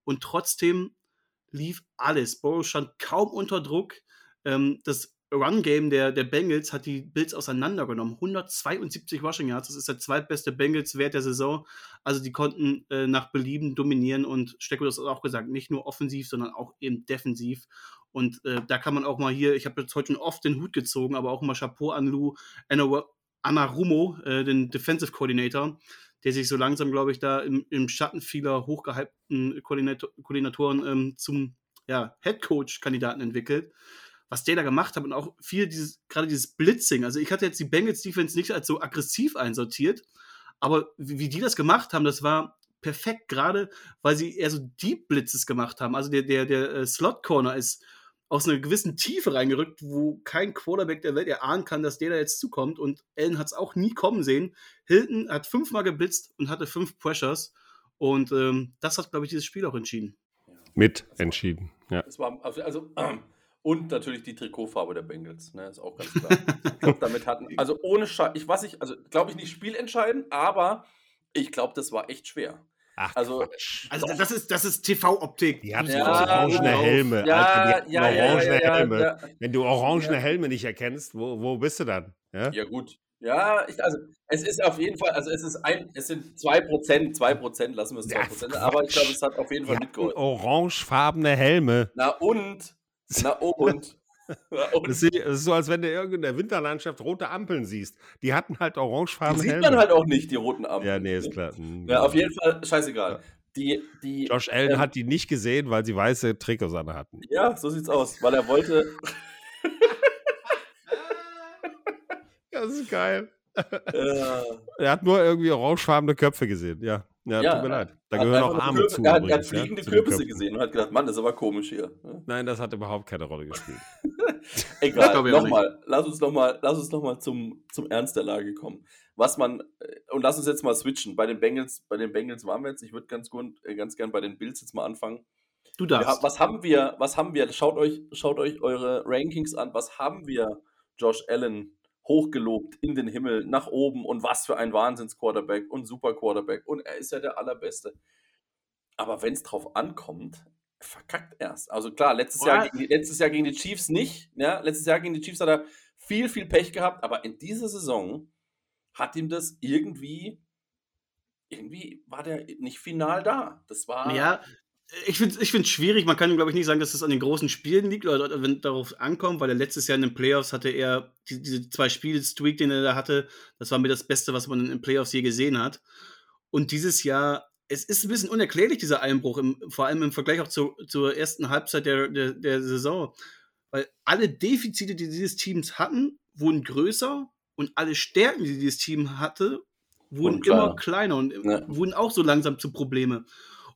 Und trotzdem lief alles. Burrow stand kaum unter Druck. Ähm, das Run-Game der, der Bengals hat die Bills auseinandergenommen. 172 Rushing Yards, das ist der zweitbeste Bengals-Wert der Saison. Also die konnten äh, nach Belieben dominieren und Stecko das hat auch gesagt, nicht nur offensiv, sondern auch eben defensiv. Und äh, da kann man auch mal hier, ich habe jetzt heute schon oft den Hut gezogen, aber auch mal Chapeau an Lou Anarumo, äh, den Defensive Coordinator, der sich so langsam, glaube ich, da im, im Schatten vieler hochgehypten Koordinator Koordinatoren ähm, zum ja, Head Coach-Kandidaten entwickelt was der da gemacht hat und auch viel dieses, gerade dieses Blitzing. Also ich hatte jetzt die Bengals Defense nicht als so aggressiv einsortiert, aber wie, wie die das gemacht haben, das war perfekt, gerade weil sie eher so Deep Blitzes gemacht haben. Also der, der, der äh, Slot Corner ist aus einer gewissen Tiefe reingerückt, wo kein Quarterback der Welt erahnen kann, dass der da jetzt zukommt. Und Allen hat es auch nie kommen sehen. Hilton hat fünfmal geblitzt und hatte fünf Pressures. Und ähm, das hat, glaube ich, dieses Spiel auch entschieden. Mit entschieden, ja. War, also, also und natürlich die Trikotfarbe der Bengals, ne, ist auch ganz klar. ich glaube, damit hatten, [LAUGHS] also ohne Scheiß, ich weiß nicht, also glaube ich nicht spielentscheidend, aber ich glaube, das war echt schwer. Ach, Also, Quatsch. Also das ist, das ist TV-Optik. Die hatten Ja, orangene genau. Helme. Ja, Alter, ja, ja, orangene ja, ja, Helme. ja. Wenn du orangene Ja. Helme nicht erkennst, wo, wo bist du dann? Ja? Ja, gut. Ja, ich, also es ist auf jeden Fall, also es ist ein, es sind 2%, 2%, lassen wir es 2%, Ja, aber ich glaube, es hat auf jeden Fall mitgeholfen. orangefarbene Helme. Na und, na und. [LAUGHS] Das ist, so, als wenn du in der Winterlandschaft rote Ampeln siehst. Die hatten halt Die orangefarbene sieht Helme. man halt auch nicht, die roten Ampeln. ja, nee, ist klar. Hm, Ja, genau. auf jeden Fall, scheißegal. Die, die, Josh Allen ähm, hat die nicht gesehen, weil sie weiße Trikots an hatten. ja, so sieht's aus, weil er wollte, [LAUGHS] Das ist geil. [LAUGHS] Er hat nur irgendwie orangefarbene Köpfe gesehen. Ja, ja, Ja, tut mir leid. Da hat gehören auch Arme Kürbe- zu. Er hat, er hat übrigens, ja, fliegende den Kürbisse gesehen und hat gedacht, Mann, das ist aber komisch hier. ne? Nein, das hat überhaupt keine Rolle gespielt. [LAUGHS] Egal, nochmal, lass uns nochmal lass uns noch mal zum, zum Ernst der Lage kommen. Was man, äh, und lass uns jetzt mal switchen. Bei den Bengals, bei den Bengals waren wir jetzt, ich würde ganz, gut, äh, ganz gern bei den Bills jetzt mal anfangen. Du darfst. was haben wir, was haben wir, schaut euch, schaut euch eure Rankings an, was haben wir Josh Allen hochgelobt in den Himmel, nach oben und was für ein Wahnsinns-Quarterback und super Quarterback und er ist ja der Allerbeste. Aber wenn es drauf ankommt, verkackt erst. Also klar, letztes Jahr, Ja. gegen die, letztes Jahr gegen die Chiefs nicht. Ja? Letztes Jahr gegen die Chiefs hat er viel, viel Pech gehabt, aber in dieser Saison hat ihm das irgendwie, irgendwie war der nicht final da. Das war. Ja, ich finde es ich find's schwierig. Man kann, glaube ich, nicht sagen, dass es an den großen Spielen liegt oder wenn darauf ankommt, weil er letztes Jahr in den Playoffs hatte er die, diese zwei Spiele-Streak, den er da hatte, das war mir das Beste, was man in den Playoffs je gesehen hat. Und dieses Jahr, es ist ein bisschen unerklärlich, dieser Einbruch, im, vor allem im Vergleich auch zu, zur ersten Halbzeit der, der, der Saison. Weil alle Defizite, die dieses Teams hatten, wurden größer und alle Stärken, die dieses Team hatte, wurden immer kleiner und Ja. wurden auch so langsam zu Probleme.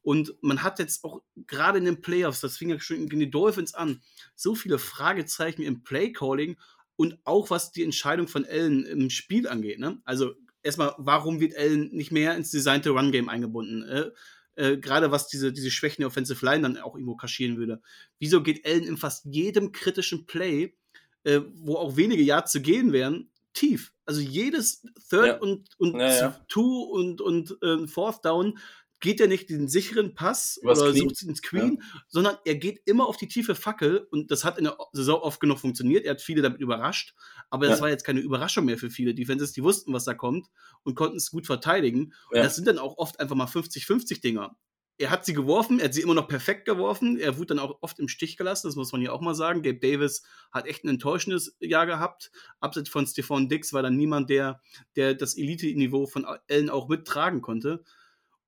Und man hat jetzt auch gerade in den Playoffs, das fing ja schon gegen die Dolphins an, so viele Fragezeichen im Playcalling und auch was die Entscheidung von Allen im Spiel angeht. Ne? Also erstmal, warum wird Allen nicht mehr ins designte Run-Game eingebunden? Äh, äh, gerade was diese, diese Schwächen der Offensive Line dann auch irgendwo kaschieren würde. Wieso geht Allen in fast jedem kritischen Play, äh, wo auch wenige Yards zu gehen wären, tief? Also jedes Third Ja. und, und Ja, ja. Two und, und ähm, Fourth Down geht er nicht den sicheren Pass Übers oder Knie. sucht ins Screen, sondern er geht immer auf die tiefe Fackel und das hat in der Saison oft genug funktioniert. Er hat viele damit überrascht, aber das Ja. war jetzt keine Überraschung mehr für viele Defenses. Die wussten, was da kommt und konnten es gut verteidigen. Und Ja. das sind dann auch oft einfach mal 50-50 Dinger. Er hat sie geworfen, er hat sie immer noch perfekt geworfen. Er wurde dann auch oft im Stich gelassen, das muss man hier auch mal sagen. Gabe Davis hat echt ein enttäuschendes Jahr gehabt. Abseits von Stephon Dix war dann niemand, der, der das Elite-Niveau von Allen auch mittragen konnte.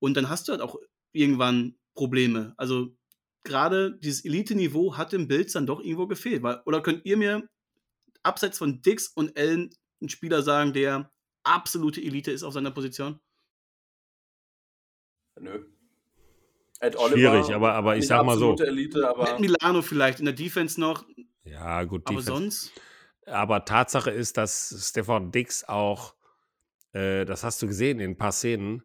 Und dann hast du halt auch irgendwann Probleme. Also gerade dieses Elite-Niveau hat dem Bills dann doch irgendwo gefehlt. Weil, oder könnt ihr mir abseits von Dix und Allen einen Spieler sagen, der absolute Elite ist auf seiner Position? Nö. Ed Schwierig, aber- aber ich sag mal so. Elite, aber Mit Milano vielleicht in der Defense noch, Ja, gut. aber Defense. sonst. Aber Tatsache ist, dass Stefan Dix auch, äh, das hast du gesehen in ein paar Szenen,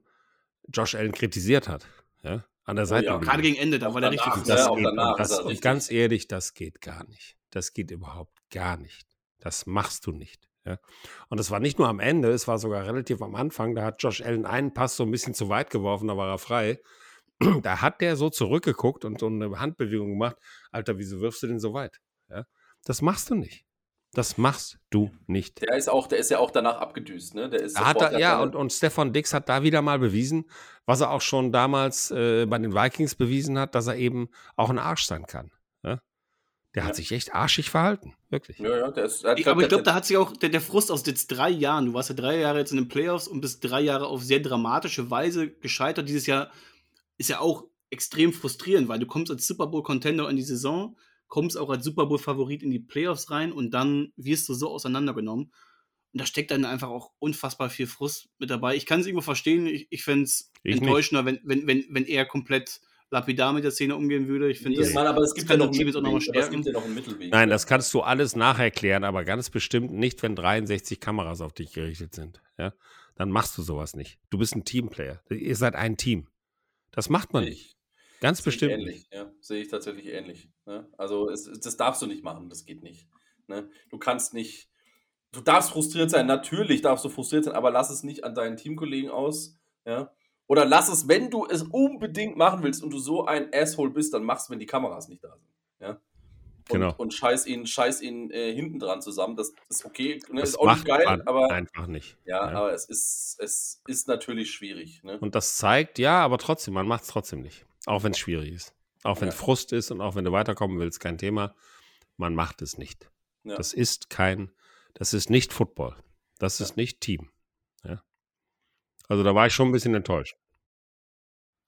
Josh Allen kritisiert hat. Ja? An der Seite. ja. Gerade gegen Ende, da Auch war der danach, richtig ne? das auch geht, danach und, das, er und ganz ehrlich, das geht gar nicht. Das geht überhaupt gar nicht. Das machst du nicht. Ja? Und es war nicht nur am Ende, es war sogar relativ am Anfang. Da hat Josh Allen einen Pass so ein bisschen zu weit geworfen, da war er frei. Da hat der so zurückgeguckt und so eine Handbewegung gemacht. Alter, wieso wirfst du den so weit? Ja? Das machst du nicht. Das machst du nicht. der ist auch, der ist ja auch danach abgedüst, ne? Der ist Er hat da, der ja, und, und Stefan Dix hat da wieder mal bewiesen, was er auch schon damals äh, bei den Vikings bewiesen hat, dass er eben auch ein Arsch sein kann. Ja? Der Ja. hat sich echt arschig verhalten, wirklich. Ja, ja, der ist, er hat- Ich, aber ich der- glaube, da hat sich auch der, der Frust aus jetzt drei Jahren, du warst ja drei Jahre jetzt in den Playoffs und bist drei Jahre auf sehr dramatische Weise gescheitert. Dieses Jahr ist ja auch extrem frustrierend, weil du kommst als Super Bowl-Contender in die Saison, kommst auch als Super Bowl-Favorit in die Playoffs rein und dann wirst du so auseinandergenommen. Und da steckt dann einfach auch unfassbar viel Frust mit dabei. Ich kann es irgendwo verstehen. Ich, ich fände es enttäuschender, wenn, wenn, wenn, wenn er komplett lapidar mit der Szene umgehen würde. Ich finde, Nee, das, Mann, aber es gibt ja noch noch Mittelweg. Aber es gibt ja noch einen Mittelweg. Nein, das kannst du alles nacherklären, aber ganz bestimmt nicht, wenn 63 Kameras auf dich gerichtet sind. Ja? Dann machst du sowas nicht. Du bist ein Teamplayer. Ihr seid ein Team. Das macht man nicht. Ganz Sehe bestimmt. ähnlich, ja. Sehe ich tatsächlich ähnlich. Ne? Also es, das darfst du nicht machen, das geht nicht. Ne? Du kannst nicht, du darfst frustriert sein, natürlich darfst du frustriert sein, aber lass es nicht an deinen Teamkollegen aus. Ja? Oder lass es, wenn du es unbedingt machen willst und du so ein Asshole bist, dann machst du, wenn die Kameras nicht da sind. Ja? Und, Genau. und scheiß ihn, scheiß ihn äh, hinten dran zusammen. Das ist okay, ne? Das ist auch macht nicht geil, aber einfach nicht. ja, Ja. aber es ist, es ist natürlich schwierig. Ne? Und das zeigt, ja, aber trotzdem, man macht es trotzdem nicht. Auch wenn es schwierig ist. Auch wenn Ja. Frust ist und auch wenn du weiterkommen willst, kein Thema. Man macht es nicht. Ja. Das ist kein, das ist nicht Football. Das ist nicht Team. Ja? Also da war ich schon ein bisschen enttäuscht.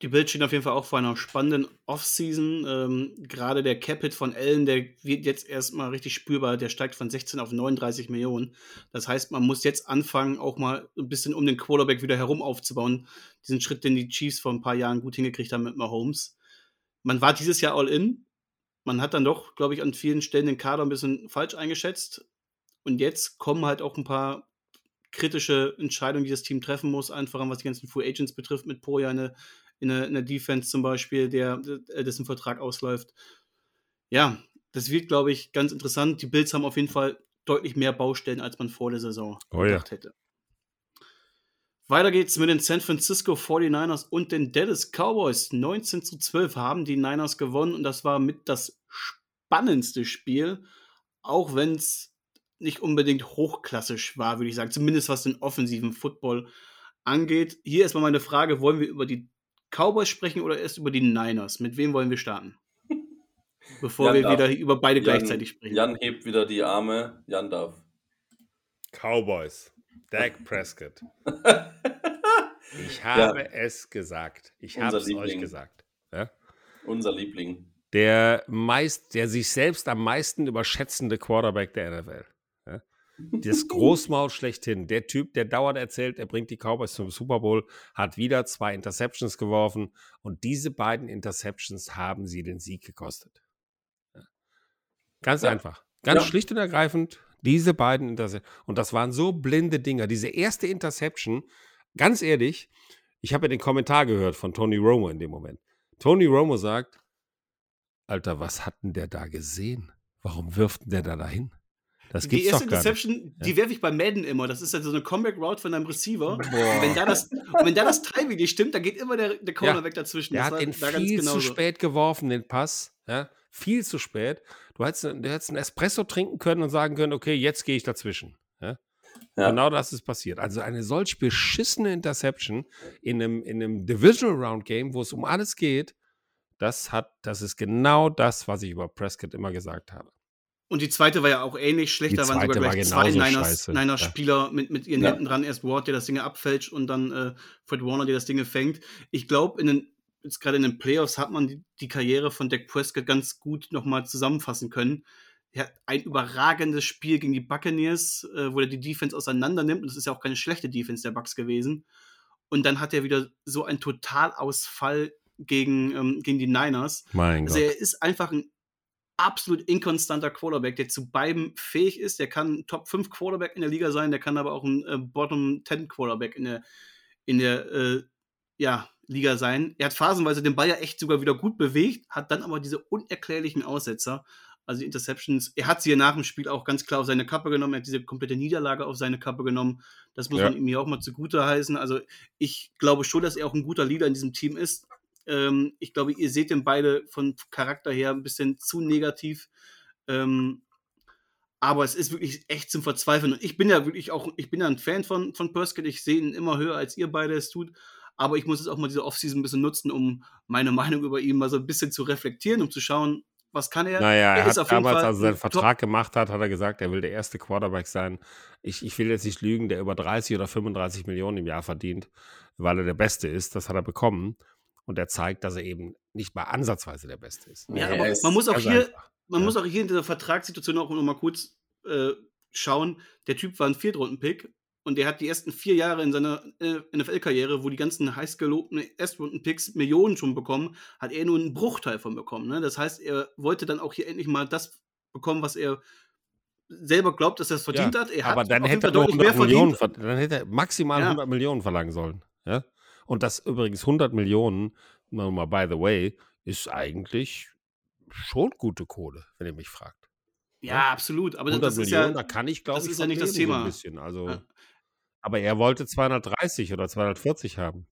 Die Bills stehen auf jeden Fall auch vor einer spannenden Offseason. Ähm, Gerade der Cap-Hit von Allen, der wird jetzt erstmal richtig spürbar. Der steigt von 16 auf 39 Millionen. Das heißt, man muss jetzt anfangen, auch mal ein bisschen um den Quarterback wieder herum aufzubauen. Diesen Schritt, den die Chiefs vor ein paar Jahren gut hingekriegt haben mit Mahomes. Man war dieses Jahr all in. Man hat dann doch, glaube ich, an vielen Stellen den Kader ein bisschen falsch eingeschätzt. Und jetzt kommen halt auch ein paar kritische Entscheidungen, die das Team treffen muss, einfach was die ganzen Free Agents betrifft, mit Poja eine in der, in der Defense zum Beispiel, der, der dessen Vertrag ausläuft. Ja, das wird, glaube ich, ganz interessant. Die Bills haben auf jeden Fall deutlich mehr Baustellen, als man vor der Saison Oh ja. gedacht hätte. Weiter geht's mit den San Francisco 49ers und den Dallas Cowboys. 19 zu 12 haben die Niners gewonnen und das war mit das spannendste Spiel, auch wenn es nicht unbedingt hochklassisch war, würde ich sagen. Zumindest was den offensiven Football angeht. Hier erstmal meine Frage: Wollen wir über die Cowboys sprechen oder erst über die Niners? Mit wem wollen wir starten? [LAUGHS] Bevor Jan wir darf. wieder über beide Jan- gleichzeitig sprechen. Jan hebt wieder die Arme. Jan darf. Cowboys. Dak [LAUGHS] Prescott. [LAUGHS] Ich Ja. habe es gesagt. Ich habe es euch gesagt. Ja? Unser Liebling. Der meist, der sich selbst am meisten überschätzende Quarterback der NFL. Das Großmaul schlechthin. Der Typ, der dauernd erzählt, er bringt die Cowboys zum Super Bowl, hat wieder zwei Interceptions geworfen und diese beiden Interceptions haben sie den Sieg gekostet. Ganz Ja. einfach. Ganz Ja. schlicht und ergreifend, diese beiden Interceptions. Und das waren so blinde Dinger. Diese erste Interception, ganz ehrlich, ich habe ja den Kommentar gehört von Tony Romo in dem Moment. Tony Romo sagt, Alter, was hat denn der da gesehen? Warum wirft denn der da dahin? Das die gibt's erste doch gar nicht. Interception, die werfe ich bei Madden immer. Das ist ja so eine Comeback Route von einem Receiver. Und wenn da das, und wenn da das Timing nicht stimmt, dann geht immer der, der Cornerback dazwischen. Der Das hat den viel zu spät geworfen, den Pass. Ja, viel zu spät. Du hättest, du hättest einen Espresso trinken können und sagen können, okay, jetzt gehe ich dazwischen. Ja? Ja. Genau das ist passiert. Also eine solch beschissene Interception in einem, in einem Divisional Round Game, wo es um alles geht, das hat, das ist genau das, was ich über Prescott immer gesagt habe. Und die zweite war ja auch ähnlich schlecht. Die Da waren sogar zweite war gleich zwei Niners. Niners Ja. Spieler mit, mit ihren Ja. Händen dran. Erst Ward, der das Ding abfälscht und dann äh, Fred Warner, der das Ding fängt. Ich glaube, in den, jetzt gerade in den Playoffs hat man die, die Karriere von Dak Prescott ganz gut nochmal zusammenfassen können. Er hat ein überragendes Spiel gegen die Buccaneers, äh, wo er die Defense auseinander nimmt. Und das ist ja auch keine schlechte Defense der Bucks gewesen. Und dann hat er wieder so einen Totalausfall gegen, ähm, gegen die Niners. Mein Also Gott. er ist einfach ein absolut inkonstanter Quarterback, der zu beidem fähig ist. Der kann ein Top 5 Quarterback in der Liga sein, der kann aber auch ein äh, Bottom 10 Quarterback in der, in der äh, ja, Liga sein. Er hat phasenweise den Ball ja echt sogar wieder gut bewegt, hat dann aber diese unerklärlichen Aussetzer, also die Interceptions. Er hat sie ja nach dem Spiel auch ganz klar auf seine Kappe genommen, er hat diese komplette Niederlage auf seine Kappe genommen. Das muss Ja. man ihm hier auch mal zugute heißen. Also ich glaube schon, dass er auch ein guter Leader in diesem Team ist. Ähm, ich glaube, ihr seht den beide von Charakter her ein bisschen zu negativ. Ähm, aber es ist wirklich echt zum Verzweifeln. Und ich bin ja wirklich auch, ich bin ja ein Fan von, von Prescott. Ich sehe ihn immer höher, als ihr beide es tut. Aber ich muss jetzt auch mal diese Offseason ein bisschen nutzen, um meine Meinung über ihn mal so ein bisschen zu reflektieren, um zu schauen, was kann er. Naja, er ist hat auf jeden damals, Fall als er seinen Vertrag gemacht hat, hat er gesagt, er will der erste Quarterback sein. Ich, ich will jetzt nicht lügen, der über 30 oder 35 Millionen im Jahr verdient, weil er der Beste ist. Das hat er bekommen. Und er zeigt, dass er eben nicht mal ansatzweise der Beste ist. Ja, aber er ist man muss auch Ganz hier, einfach. man Ja. muss auch hier in dieser Vertragssituation auch noch mal kurz äh, schauen. Der Typ war ein Viertrunden-Pick Und der hat die ersten vier Jahre in seiner äh, NFL-Karriere, wo die ganzen heiß gelobten Erstrunden-Picks Millionen schon bekommen, hat er nur einen Bruchteil von bekommen. Ne? Das heißt, er wollte dann auch hier endlich mal das bekommen, was er selber glaubt, dass er es verdient Ja, hat. Er aber hat dann hätte er Fall nur deutlich 100 mehr Millionen, verdient. ver- dann hätte er maximal Ja. 100 Millionen verlangen sollen. Ja? Und das übrigens 100 Millionen, mal by the way, ist eigentlich schon gute Kohle, wenn ihr mich fragt. Ja, absolut. Aber 100 das ist Millionen, ja, da kann ich, glaube das ich, ist ja nicht das leben, so Thema. ein bisschen. Also, Ja. Aber er wollte 230 oder 240 haben.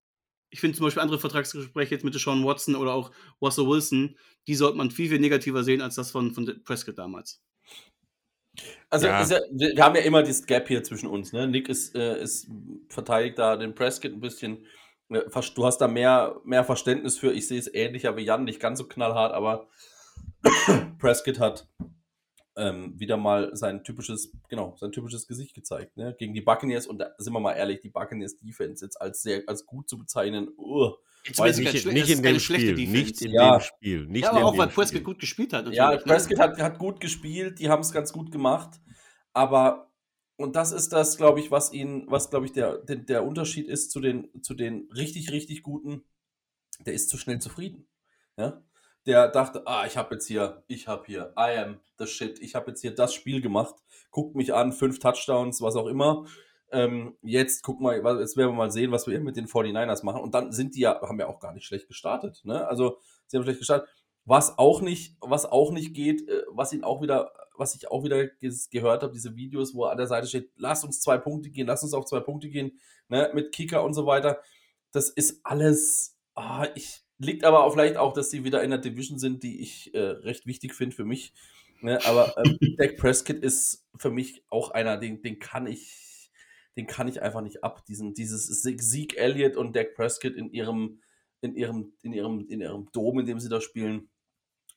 ich finde zum Beispiel andere Vertragsgespräche jetzt mit Sean Watson oder auch Russell Wilson, die sollte man viel, viel negativer sehen als das von, von Prescott damals. Also Ja. ist ja, wir wir haben ja immer dieses Gap hier zwischen uns. Ne? Nick ist, äh, ist verteidigt da den Prescott ein bisschen. Vers- Du hast da mehr, mehr Verständnis für. Ich sehe es ähnlicher wie Jan, nicht ganz so knallhart, aber [COUGHS] Prescott hat ähm, wieder mal sein typisches, genau, sein typisches Gesicht gezeigt, ne? Gegen die Buccaneers und da sind wir mal ehrlich, die Buccaneers Defense jetzt als sehr, als gut zu bezeichnen, uh, Jetzt Weiß ich ich Nicht, nicht in dem Spiel. Defense. Nicht in Ja. dem Spiel. Nicht ja, aber auch weil. Prescott gut gespielt hat. Ja, ne? Prescott hat, hat gut gespielt, die haben es ganz gut gemacht, aber und das ist das, glaube ich, was ihn, was glaube ich der, der, der Unterschied ist zu den, zu den richtig, richtig guten, der ist zu schnell zufrieden. Ja? Der dachte, ah, ich habe jetzt hier, ich habe hier, I am the shit, ich habe jetzt hier das Spiel gemacht, guckt mich an, fünf Touchdowns, was auch immer. Ähm, jetzt guck mal, jetzt werden wir mal sehen, was wir mit den 49ers machen. Und dann sind die ja, haben ja auch gar nicht schlecht gestartet. Ne? Also, sie haben schlecht gestartet. Was auch nicht, was auch nicht geht, äh, was ihn auch wieder, was ich auch wieder gehört habe, diese Videos, wo an der Seite steht, lass uns zwei Punkte gehen, lass uns auf zwei Punkte gehen, ne, mit Kicker und so weiter. Das ist alles, ah, ich, liegt aber auch vielleicht auch, dass sie wieder in der Division sind, die ich äh, recht wichtig finde für mich. Ne, aber ähm, [LAUGHS] Dak Prescott ist für mich auch einer, den, den kann ich, den kann ich einfach nicht ab. Diesen, dieses Sieg Elliott und Dak Prescott in ihrem, in ihrem, in ihrem, in ihrem Dom, in dem sie da spielen.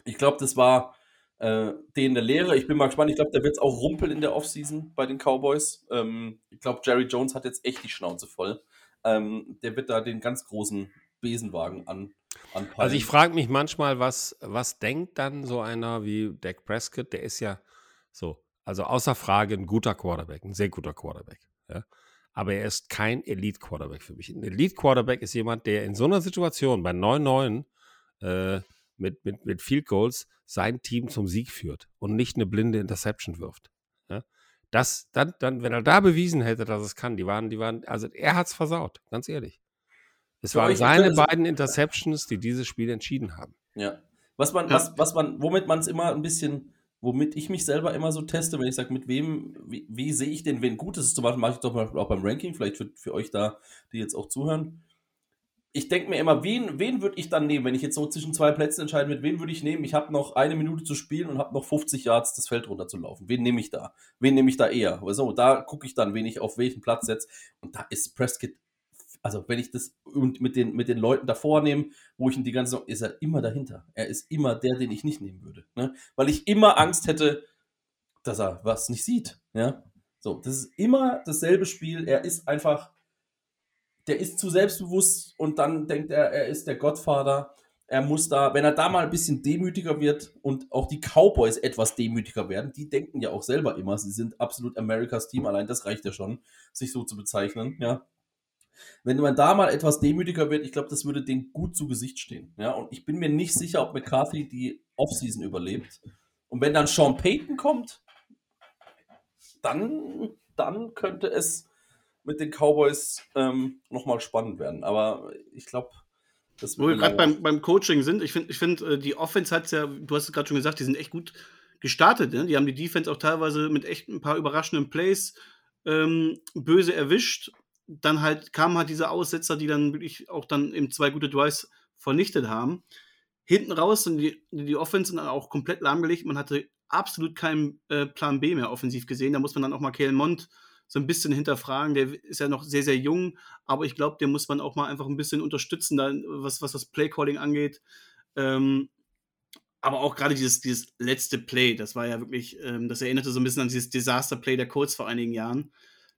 Ich glaube, das war äh, denen eine Lehre. Ich bin mal gespannt. Ich glaube, da wird es auch rumpeln in der Offseason bei den Cowboys. Ähm, ich glaube, Jerry Jones hat jetzt echt die Schnauze voll. Ähm, der wird da den ganz großen Besenwagen an, anpeilen. Also ich frage mich manchmal, was, was denkt dann so einer wie Dak Prescott? Der ist ja so, also außer Frage ein guter Quarterback, ein sehr guter Quarterback. Ja? Aber er ist kein Elite-Quarterback für mich. Ein Elite-Quarterback ist jemand, der in so einer Situation bei 9-9 äh, mit, mit, mit Field Goals sein Team zum Sieg führt und nicht eine blinde Interception wirft. Ja? Das, dann, dann, wenn er da bewiesen hätte, dass es kann, die waren, die waren, also er hat es versaut, ganz ehrlich. Es Für waren seine beiden Interceptions, die dieses Spiel entschieden haben. Ja. Was man, Ja. was, was man, womit man es immer ein bisschen, womit ich mich selber immer so teste, wenn ich sage, mit wem, wie, wie sehe ich denn, wen gut ist, zum Beispiel mache ich doch mal auch beim Ranking, vielleicht für, für euch da, die jetzt auch zuhören. Ich denke mir immer, wen, wen würde ich dann nehmen, wenn ich jetzt so zwischen zwei Plätzen entscheiden würde, wen würde ich nehmen? Ich habe noch eine Minute zu spielen und habe noch 50 Yards das Feld runterzulaufen. Wen nehme ich da? Wen nehme ich da eher? So, da gucke ich dann, wen ich auf welchen Platz setze. Und da ist Prescott also wenn ich das mit den, mit den Leuten davor nehme, wo ich ihn die ganze Saison, ist er immer dahinter. Er ist immer der, den ich nicht nehmen würde. Ne? Weil ich immer Angst hätte, dass er was nicht sieht. Ja? So, das ist immer dasselbe Spiel. Er ist einfach, der ist zu selbstbewusst und dann denkt er, er ist der Gottvater. Er muss da, wenn er da mal ein bisschen demütiger wird und auch die Cowboys etwas demütiger werden, die denken ja auch selber immer, sie sind absolut Amerikas Team, allein das reicht ja schon, sich so zu bezeichnen, ja. Wenn man da mal etwas demütiger wird, ich glaube, das würde denen gut zu Gesicht stehen. Ja, und ich bin mir nicht sicher, ob McCarthy die Offseason überlebt. Und wenn dann Sean Payton kommt, dann, dann könnte es mit den Cowboys ähm, nochmal spannend werden. Aber ich glaube, das Wo wir wird gerade beim, beim Coaching sind, ich finde, ich find, äh, die Offense hat ja, du hast es gerade schon gesagt, die sind echt gut gestartet. Ne? Die haben die Defense auch teilweise mit echt ein paar überraschenden Plays ähm, böse erwischt. Dann halt kamen halt diese Aussetzer, die dann wirklich auch dann eben zwei gute Drives vernichtet haben. Hinten raus sind die, die Offense dann auch komplett lahmgelegt. Man hatte absolut keinen äh, Plan B mehr offensiv gesehen. Da muss man dann auch mal Kalen Mond so ein bisschen hinterfragen. Der ist ja noch sehr, sehr jung, aber ich glaube, der muss man auch mal einfach ein bisschen unterstützen, da, was, was das Playcalling angeht. Ähm, aber auch gerade dieses, dieses letzte Play, das war ja wirklich, ähm, das erinnerte so ein bisschen an dieses Disaster-Play der Colts vor einigen Jahren.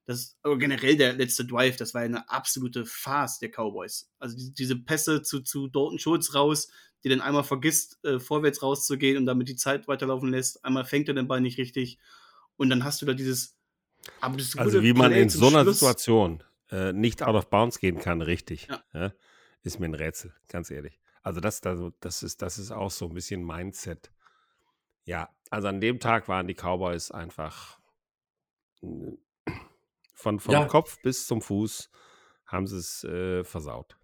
Das, aber generell der letzte Drive, das war ja eine absolute Farce der Cowboys. Also die, diese Pässe zu, zu Dalton Schulz raus, die dann einmal vergisst, äh, vorwärts rauszugehen und damit die Zeit weiterlaufen lässt. Einmal fängt er den Ball nicht richtig. Und dann hast du da dieses also wie man in so einer Schluss. Situation äh, nicht out of bounds gehen kann, richtig, ja. Ja, ist mir ein Rätsel, ganz ehrlich. Also das, das, ist, das ist auch so ein bisschen Mindset. Ja, also an dem Tag waren die Cowboys einfach äh, von, vom ja. Kopf bis zum Fuß haben sie es äh, versaut.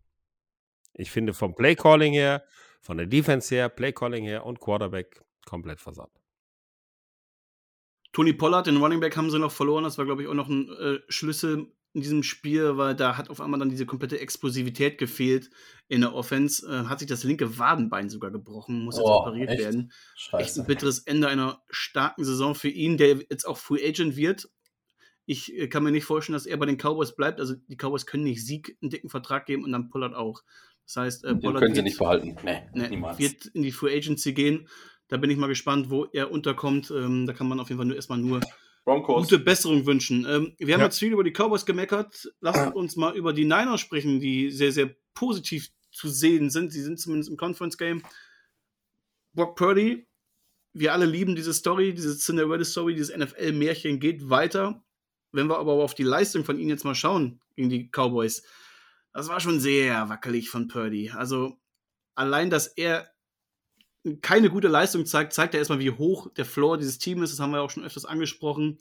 Ich finde vom Playcalling her, von der Defense her, Playcalling her und Quarterback komplett versaut. Tony Pollard, den Running Back, haben sie noch verloren. Das war, glaube ich, auch noch ein äh, Schlüssel in diesem Spiel, weil da hat auf einmal dann diese komplette Explosivität gefehlt in der Offense. Äh, hat sich das linke Wadenbein sogar gebrochen, muss jetzt oh, operiert echt? werden. Scheiße. Echt ein bitteres Ende einer starken Saison für ihn, der jetzt auch Free Agent wird. Ich äh, kann mir nicht vorstellen, dass er bei den Cowboys bleibt. Also die Cowboys können nicht Sieg einen dicken Vertrag geben und dann Pollard auch. Das heißt, äh, Pollard können sie nicht behalten. Nee, nee, niemals. wird in die Free Agency gehen. Da bin ich mal gespannt, wo er unterkommt. Ähm, da kann man auf jeden Fall nur erstmal nur Broncos. gute Besserung wünschen. Ähm, wir haben ja. jetzt viel über die Cowboys gemeckert. Lasst uns mal über die Niners sprechen, die sehr, sehr positiv zu sehen sind. Sie sind zumindest im Conference Game. Brock Purdy, wir alle lieben diese Story, diese Cinderella-Story, dieses NFL-Märchen geht weiter. Wenn wir aber auf die Leistung von ihnen jetzt mal schauen gegen die Cowboys, das war schon sehr wackelig von Purdy. Also allein, dass er keine gute Leistung zeigt, zeigt ja erstmal, wie hoch der Floor dieses Teams ist. Das haben wir auch schon öfters angesprochen.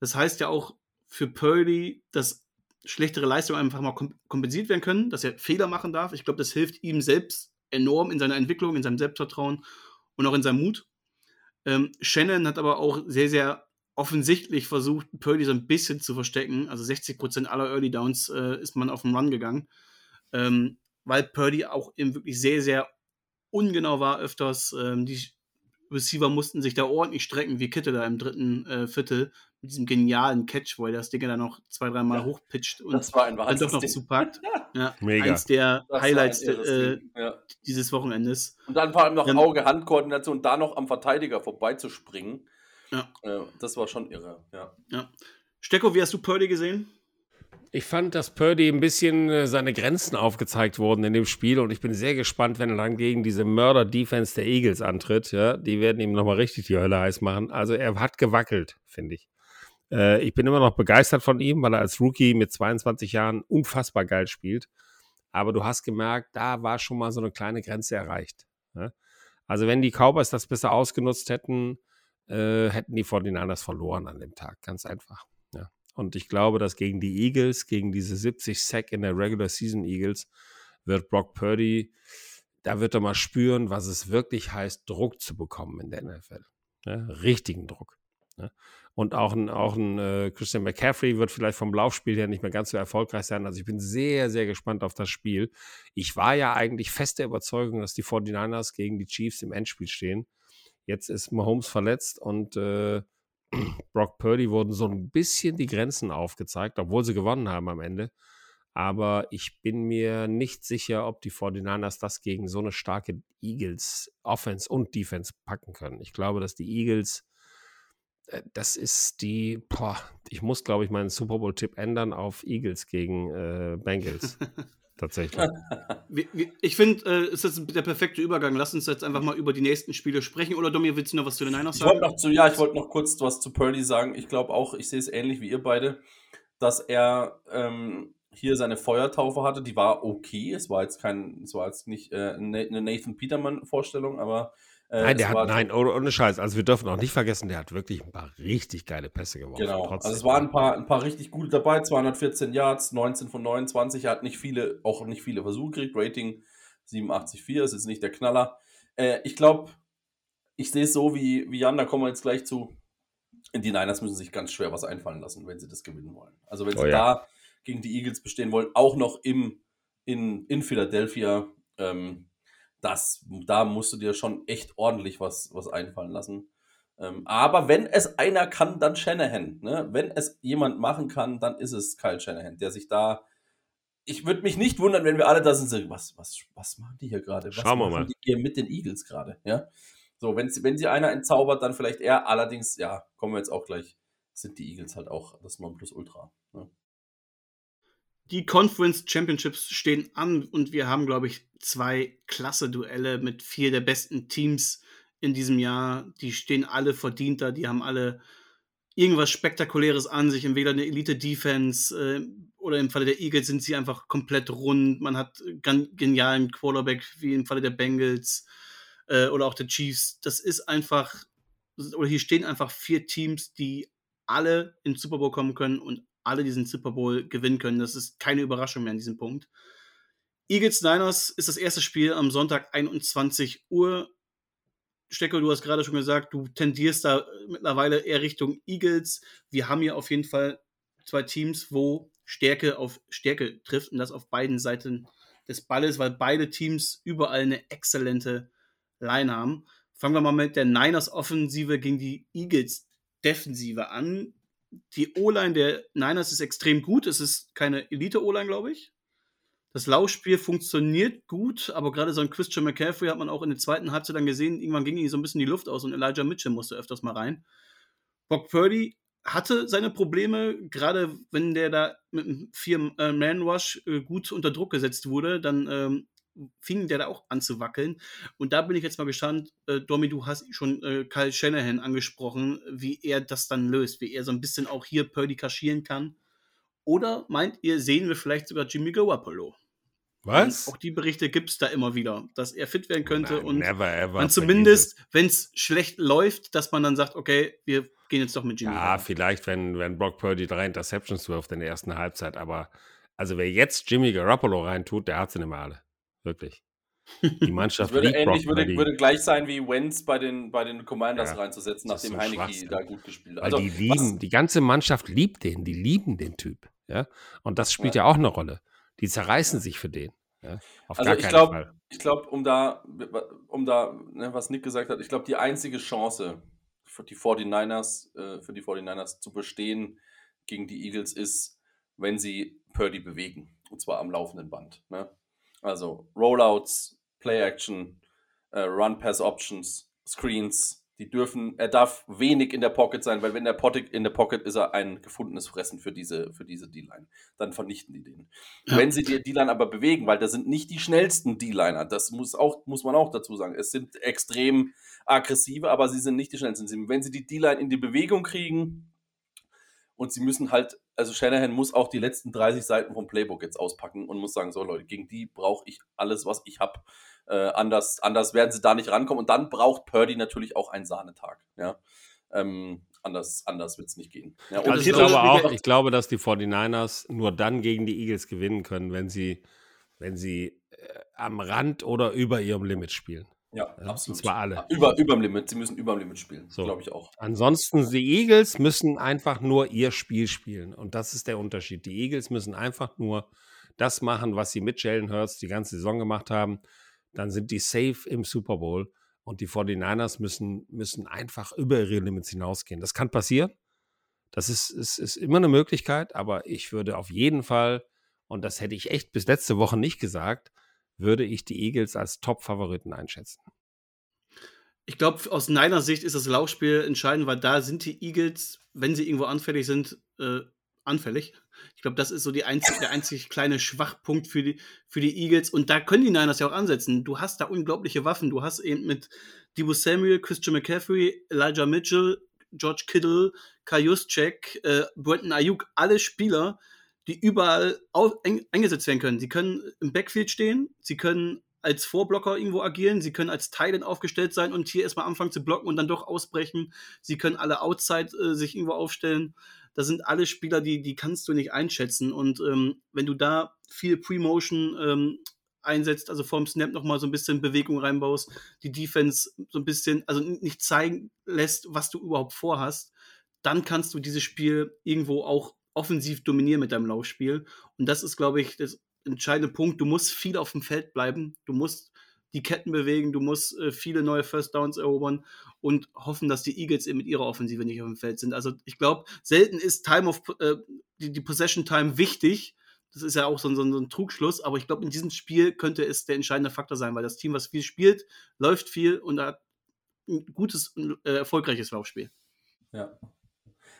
Das heißt ja auch für Purdy, dass schlechtere Leistungen einfach mal kompensiert werden können, dass er Fehler machen darf. Ich glaube, das hilft ihm selbst enorm in seiner Entwicklung, in seinem Selbstvertrauen und auch in seinem Mut. Ähm, Shannon hat aber auch sehr, sehr offensichtlich versucht, Purdy so ein bisschen zu verstecken. Also 60% aller Early Downs äh, ist man auf den Run gegangen. Ähm, weil Purdy auch eben wirklich sehr, sehr ungenau war öfters. Ähm, die Receiver mussten sich da ordentlich strecken, wie Kitte da im dritten äh, Viertel mit diesem genialen Catch, wo er das Ding dann noch zwei, dreimal ja, hochpitcht und dann doch noch zupackt. [LAUGHS] ja, Mega. Eins der das Highlights äh, ja. dieses Wochenendes. Und dann vor allem noch Auge-Hand-Koordination, da noch am Verteidiger vorbeizuspringen. Ja. Äh, das war schon irre, ja. ja. Stecko, wie hast du Purdy gesehen? Ich fand, dass Purdy ein bisschen äh, seine Grenzen aufgezeigt wurden in dem Spiel und ich bin sehr gespannt, wenn er dann gegen diese Mörder-Defense der Eagles antritt. Ja, die werden ihm nochmal richtig die Hölle heiß machen. Also er hat gewackelt, finde ich. Äh, ich bin immer noch begeistert von ihm, weil er als Rookie mit 22 Jahren unfassbar geil spielt. Aber du hast gemerkt, da war schon mal so eine kleine Grenze erreicht. Also wenn die Cowboys das besser ausgenutzt hätten, äh, hätten die vor den anders verloren an dem Tag. Ganz einfach. Und ich glaube, dass gegen die Eagles, gegen diese 70 Sack in der Regular Season Eagles, wird Brock Purdy, da wird er mal spüren, was es wirklich heißt, Druck zu bekommen in der NFL. Ja, richtigen Druck. Ja. Und auch ein, auch ein äh, Christian McCaffrey wird vielleicht vom Laufspiel her nicht mehr ganz so erfolgreich sein. Also ich bin sehr, sehr gespannt auf das Spiel. Ich war ja eigentlich fest der Überzeugung, dass die 49ers gegen die Chiefs im Endspiel stehen. Jetzt ist Mahomes verletzt und äh, Brock Purdy wurden so ein bisschen die Grenzen aufgezeigt, obwohl sie gewonnen haben am Ende. Aber ich bin mir nicht sicher, ob die 49ers das gegen so eine starke Eagles Offense und Defense packen können. Ich glaube, dass die Eagles, äh, das ist die, boah, ich muss, glaube ich, meinen Super Bowl-Tipp ändern auf Eagles gegen äh, Bengals. [LAUGHS] tatsächlich. ich finde, äh, ist das der perfekte Übergang. Lass uns jetzt einfach mal über die nächsten Spiele sprechen. Oder Domi, willst du noch was zu den Niners sagen? Ich noch zu, ja, ich wollte noch kurz was zu Purdy sagen. Ich glaube auch, ich sehe es ähnlich wie ihr beide, dass er ähm, hier seine Feuertaufe hatte. Die war okay. Es war jetzt kein, es war jetzt nicht äh, eine Nathan Peterman-Vorstellung, aber äh, nein, der hat, nein, ohne, ohne Scheiß. Also wir dürfen auch nicht vergessen, der hat wirklich ein paar richtig geile Pässe geworfen. Genau. Trotzdem. Also es waren ein paar, ein paar richtig gute dabei. 214 Yards, 19 von 29. Er hat nicht viele, auch nicht viele Versuche gekriegt. Rating 87,4 ist jetzt nicht der Knaller. Äh, ich glaube, ich sehe es so wie, wie Jan, da kommen wir jetzt gleich zu. Die Niners müssen sich ganz schwer was einfallen lassen, wenn sie das gewinnen wollen. Also wenn sie oh, ja. da gegen die Eagles bestehen wollen, auch noch im, in, in Philadelphia, ähm, das, da musst du dir schon echt ordentlich was, was einfallen lassen. Ähm, aber wenn es einer kann, dann Shanahan. Ne? Wenn es jemand machen kann, dann ist es Kyle Shanahan, der sich da. Ich würde mich nicht wundern, wenn wir alle da sind. Was, was, was machen die hier gerade? Schauen wir mal. Die hier mit den Eagles gerade? Ja. So, wenn, wenn sie einer entzaubert, dann vielleicht er. Allerdings, ja, kommen wir jetzt auch gleich, sind die Eagles halt auch das Nonplusultra. Ne? Die Conference Championships stehen an und wir haben, glaube ich, zwei klasse Duelle mit vier der besten Teams in diesem Jahr. Die stehen alle verdient da, die haben alle irgendwas Spektakuläres an sich, entweder eine Elite-Defense äh, oder im Falle der Eagles sind sie einfach komplett rund. Man hat genialen Quarterback wie im Falle der Bengals äh, oder auch der Chiefs. Das ist einfach, oder hier stehen einfach vier Teams, die alle in Super Bowl kommen können und alle diesen Super Bowl gewinnen können. Das ist keine Überraschung mehr an diesem Punkt. Eagles Niners ist das erste Spiel am Sonntag 21 Uhr. Steckel, du hast gerade schon gesagt, du tendierst da mittlerweile eher Richtung Eagles. Wir haben hier auf jeden Fall zwei Teams, wo Stärke auf Stärke trifft und das auf beiden Seiten des Balles, weil beide Teams überall eine exzellente Line haben. Fangen wir mal mit der Niners Offensive gegen die Eagles Defensive an. Die O-Line der Niners ist extrem gut. Es ist keine Elite-O-Line, glaube ich. Das Laufspiel funktioniert gut, aber gerade so ein Christian McCaffrey hat man auch in der zweiten Halbzeit dann gesehen. Irgendwann ging ihm so ein bisschen die Luft aus und Elijah Mitchell musste öfters mal rein. Brock Purdy hatte seine Probleme, gerade wenn der da mit einem Vier-Man-Rush äh, gut unter Druck gesetzt wurde, dann ähm, fing der da auch an zu wackeln. Und da bin ich jetzt mal gespannt, äh, Domi, du hast schon äh, Kyle Shanahan angesprochen, wie er das dann löst, wie er so ein bisschen auch hier Purdy kaschieren kann. Oder meint ihr, sehen wir vielleicht sogar Jimmy Garoppolo? Was? Und auch die Berichte gibt es da immer wieder, dass er fit werden könnte Nein, und never ever. man zumindest, wenn es schlecht läuft, dass man dann sagt, okay, wir gehen jetzt doch mit Jimmy. Ja, Garoppolo. vielleicht, wenn, wenn Brock Purdy drei Interceptions wirft in der ersten Halbzeit, aber also wer jetzt Jimmy Garoppolo reintut, der hat sie nicht mehr alle. Wirklich. [LAUGHS] Die Mannschaft würde ähnlich, würde, würde gleich sein wie Wentz bei den, bei den Commanders Ja, reinzusetzen, nachdem so Heineke da gut gespielt hat. Weil Also, die lieben, was, die ganze Mannschaft liebt den, die lieben den Typ. Ja? Und das spielt ja, auch eine Rolle. Die zerreißen sich für den. Ja? Auf Also gar ich glaube, ich glaube, um da, um da, ne, was Nick gesagt hat, ich glaube, die einzige Chance für die 49ers, äh, für die 49ers zu bestehen gegen die Eagles ist, wenn sie Purdy bewegen. Und zwar am laufenden Band. Ne? Also Rollouts, Play Action, äh, Run Pass Options, Screens, die dürfen, er darf wenig in der Pocket sein, weil wenn der Pocket in der Pocket ist er ein gefundenes Fressen für diese, für diese D-Line. Dann vernichten die den. Ja. Wenn sie die D-Line aber bewegen, weil das sind nicht die schnellsten D-Liner, das muss, auch, muss man auch dazu sagen. Es sind extrem aggressive, aber sie sind nicht die schnellsten. Wenn sie die D-Line in die Bewegung kriegen und sie müssen halt, also Shanahan muss auch die letzten 30 Seiten vom Playbook jetzt auspacken und muss sagen, so Leute, gegen die brauche ich alles, was ich habe. Äh, anders, anders werden sie da nicht rankommen. Und dann braucht Purdy natürlich auch einen Sahnetag. Ja? Ähm, anders anders wird es nicht gehen. Ja, Also ich glaube auch, ich glaube, dass die 49ers nur dann gegen die Eagles gewinnen können, wenn sie, wenn sie äh, am Rand oder über ihrem Limit spielen. Ja, absolut. und zwar alle. Über, überm Limit. Sie müssen überm Limit spielen. So. Glaube ich auch. Ansonsten, die Eagles müssen einfach nur ihr Spiel spielen. Und das ist der Unterschied. Die Eagles müssen einfach nur das machen, was sie mit Jalen Hurts die ganze Saison gemacht haben. Dann sind die safe im Super Bowl. Und die 49ers müssen, müssen einfach über ihre Limits hinausgehen. Das kann passieren. Das ist, ist, ist immer eine Möglichkeit. Aber ich würde auf jeden Fall, und das hätte ich echt bis letzte Woche nicht gesagt, würde ich die Eagles als Top-Favoriten einschätzen. Ich glaube, aus meiner Sicht ist das Laufspiel entscheidend, weil da sind die Eagles, wenn sie irgendwo anfällig sind, äh, anfällig. Ich glaube, das ist so einzig, der einzig kleine Schwachpunkt für die, für die Eagles. Und da können die Niners ja auch ansetzen. Du hast da unglaubliche Waffen. Du hast eben mit Debo Samuel, Christian McCaffrey, Elijah Mitchell, George Kittle, Kai Juszczyk, äh, Brandon Ayuk, alle Spieler, die überall au- ein, eingesetzt werden können. Sie können im Backfield stehen, sie können als Vorblocker irgendwo agieren, sie können als Teilen aufgestellt sein und hier erstmal anfangen zu blocken und dann doch ausbrechen. Sie können alle Outside äh, sich irgendwo aufstellen. Das sind alle Spieler, die, die kannst du nicht einschätzen. Und ähm, wenn du da viel Pre-Motion ähm, einsetzt, also vorm Snap nochmal so ein bisschen Bewegung reinbaust, die Defense so ein bisschen, also nicht zeigen lässt, was du überhaupt vorhast, dann kannst du dieses Spiel irgendwo auch offensiv dominieren mit deinem Laufspiel. Und das ist, glaube ich, das entscheidende Punkt. Du musst viel auf dem Feld bleiben. Du musst die Ketten bewegen, du musst äh, viele neue First Downs erobern und hoffen, dass die Eagles eben mit ihrer Offensive nicht auf dem Feld sind. Also ich glaube, selten ist Time of äh, die, die Possession Time wichtig. Das ist ja auch so, ein- so, so ein Trugschluss, aber ich glaube, in diesem Spiel könnte es der entscheidende Faktor sein, weil das Team, was viel spielt, läuft viel und hat ein gutes, äh, erfolgreiches Laufspiel. Ja.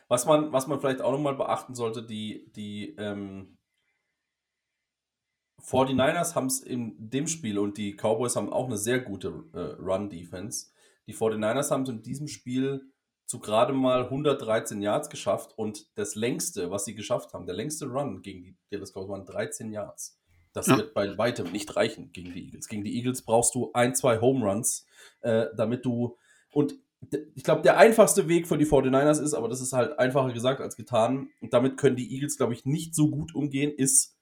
Was man, was man vielleicht auch nochmal beachten sollte, die, die ähm, 49ers haben es in dem Spiel und die Cowboys haben auch eine sehr gute äh, Run-Defense. Die 49ers haben es in diesem Spiel zu gerade mal 113 Yards geschafft und das längste, was sie geschafft haben, der längste Run gegen die Dallas Cowboys waren 13 Yards. Das Ja. wird bei weitem nicht reichen gegen die Eagles. Gegen die Eagles brauchst du ein, zwei Home Runs, äh, damit du und ich glaube, der einfachste Weg für die 49ers ist, aber das ist halt einfacher gesagt als getan. Und damit können die Eagles, glaube ich, nicht so gut umgehen, ist,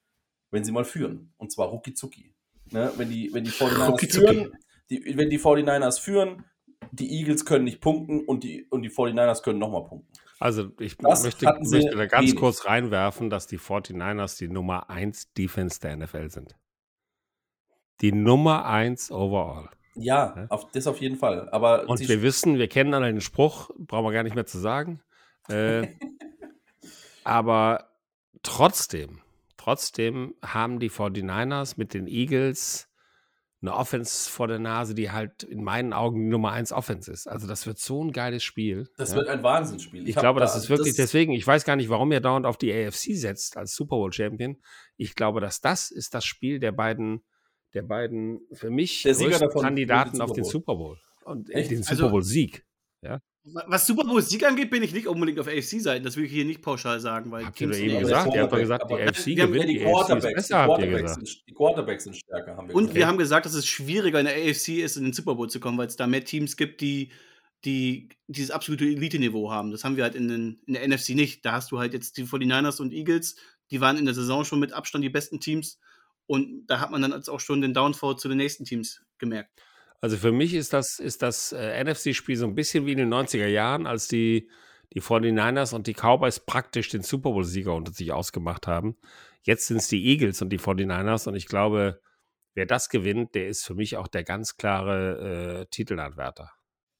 wenn sie mal führen. Und zwar rucki zucki. Ne? Wenn, die, wenn die 49ers Rucki-zucki. führen, die, wenn die 49ers führen, die Eagles können nicht punkten und die, und die 49ers können nochmal punkten. Also ich Das möchte, möchte da ganz wenig. kurz reinwerfen, dass die 49ers die Nummer 1 Defense der NFL sind. Die Nummer 1 overall. Ja, Ja. Auf, das auf jeden Fall. Aber Und wir wissen, wir kennen alle den Spruch, brauchen wir gar nicht mehr zu sagen. Äh, [LAUGHS] aber trotzdem, trotzdem haben die 49ers mit den Eagles eine Offense vor der Nase, die halt in meinen Augen die Nummer 1 Offense ist. Also das wird so ein geiles Spiel. das ja. wird ein Wahnsinnsspiel. Ich hab glaube, da- das ist wirklich deswegen, ich weiß gar nicht, warum er dauernd auf die AFC setzt als Super Bowl Champion. Ich glaube, dass das ist das Spiel der beiden, der beiden für mich Der Sieger größten davon Kandidaten auf den Super Super Bowl. Und Echt? den Super Also- Bowl Sieg. Was Super Bowl Sieg angeht, bin ich nicht unbedingt auf AFC-Seiten. Das will ich hier nicht pauschal sagen, weil Habt ihr eben ja- gesagt, ihr habt doch gesagt, die AFC wir haben- gewinnt, die die AFC ist Quarterbacks, die besser, habt ihr Quarterbacks, gesagt. sind, die Quarterbacks sind stärker, haben wir Und gesagt. wir haben gesagt, dass es schwieriger in der AFC ist, in den Super Bowl zu kommen, weil es da mehr Teams gibt, die, die dieses absolute Elite-Niveau haben. Das haben wir halt in, den, in der NFC nicht. Da hast du halt jetzt die 49ers und Eagles, die waren in der Saison schon mit Abstand die besten Teams. Und da hat man dann jetzt auch schon den Downfall zu den nächsten Teams gemerkt. Also für mich ist das, ist das äh, NFC-Spiel so ein bisschen wie in den 90er Jahren, als die, die 49ers und die Cowboys praktisch den Super Bowl-Sieger unter sich ausgemacht haben. Jetzt sind es die Eagles und die 49ers und ich glaube, wer das gewinnt, der ist für mich auch der ganz klare äh, Titelanwärter.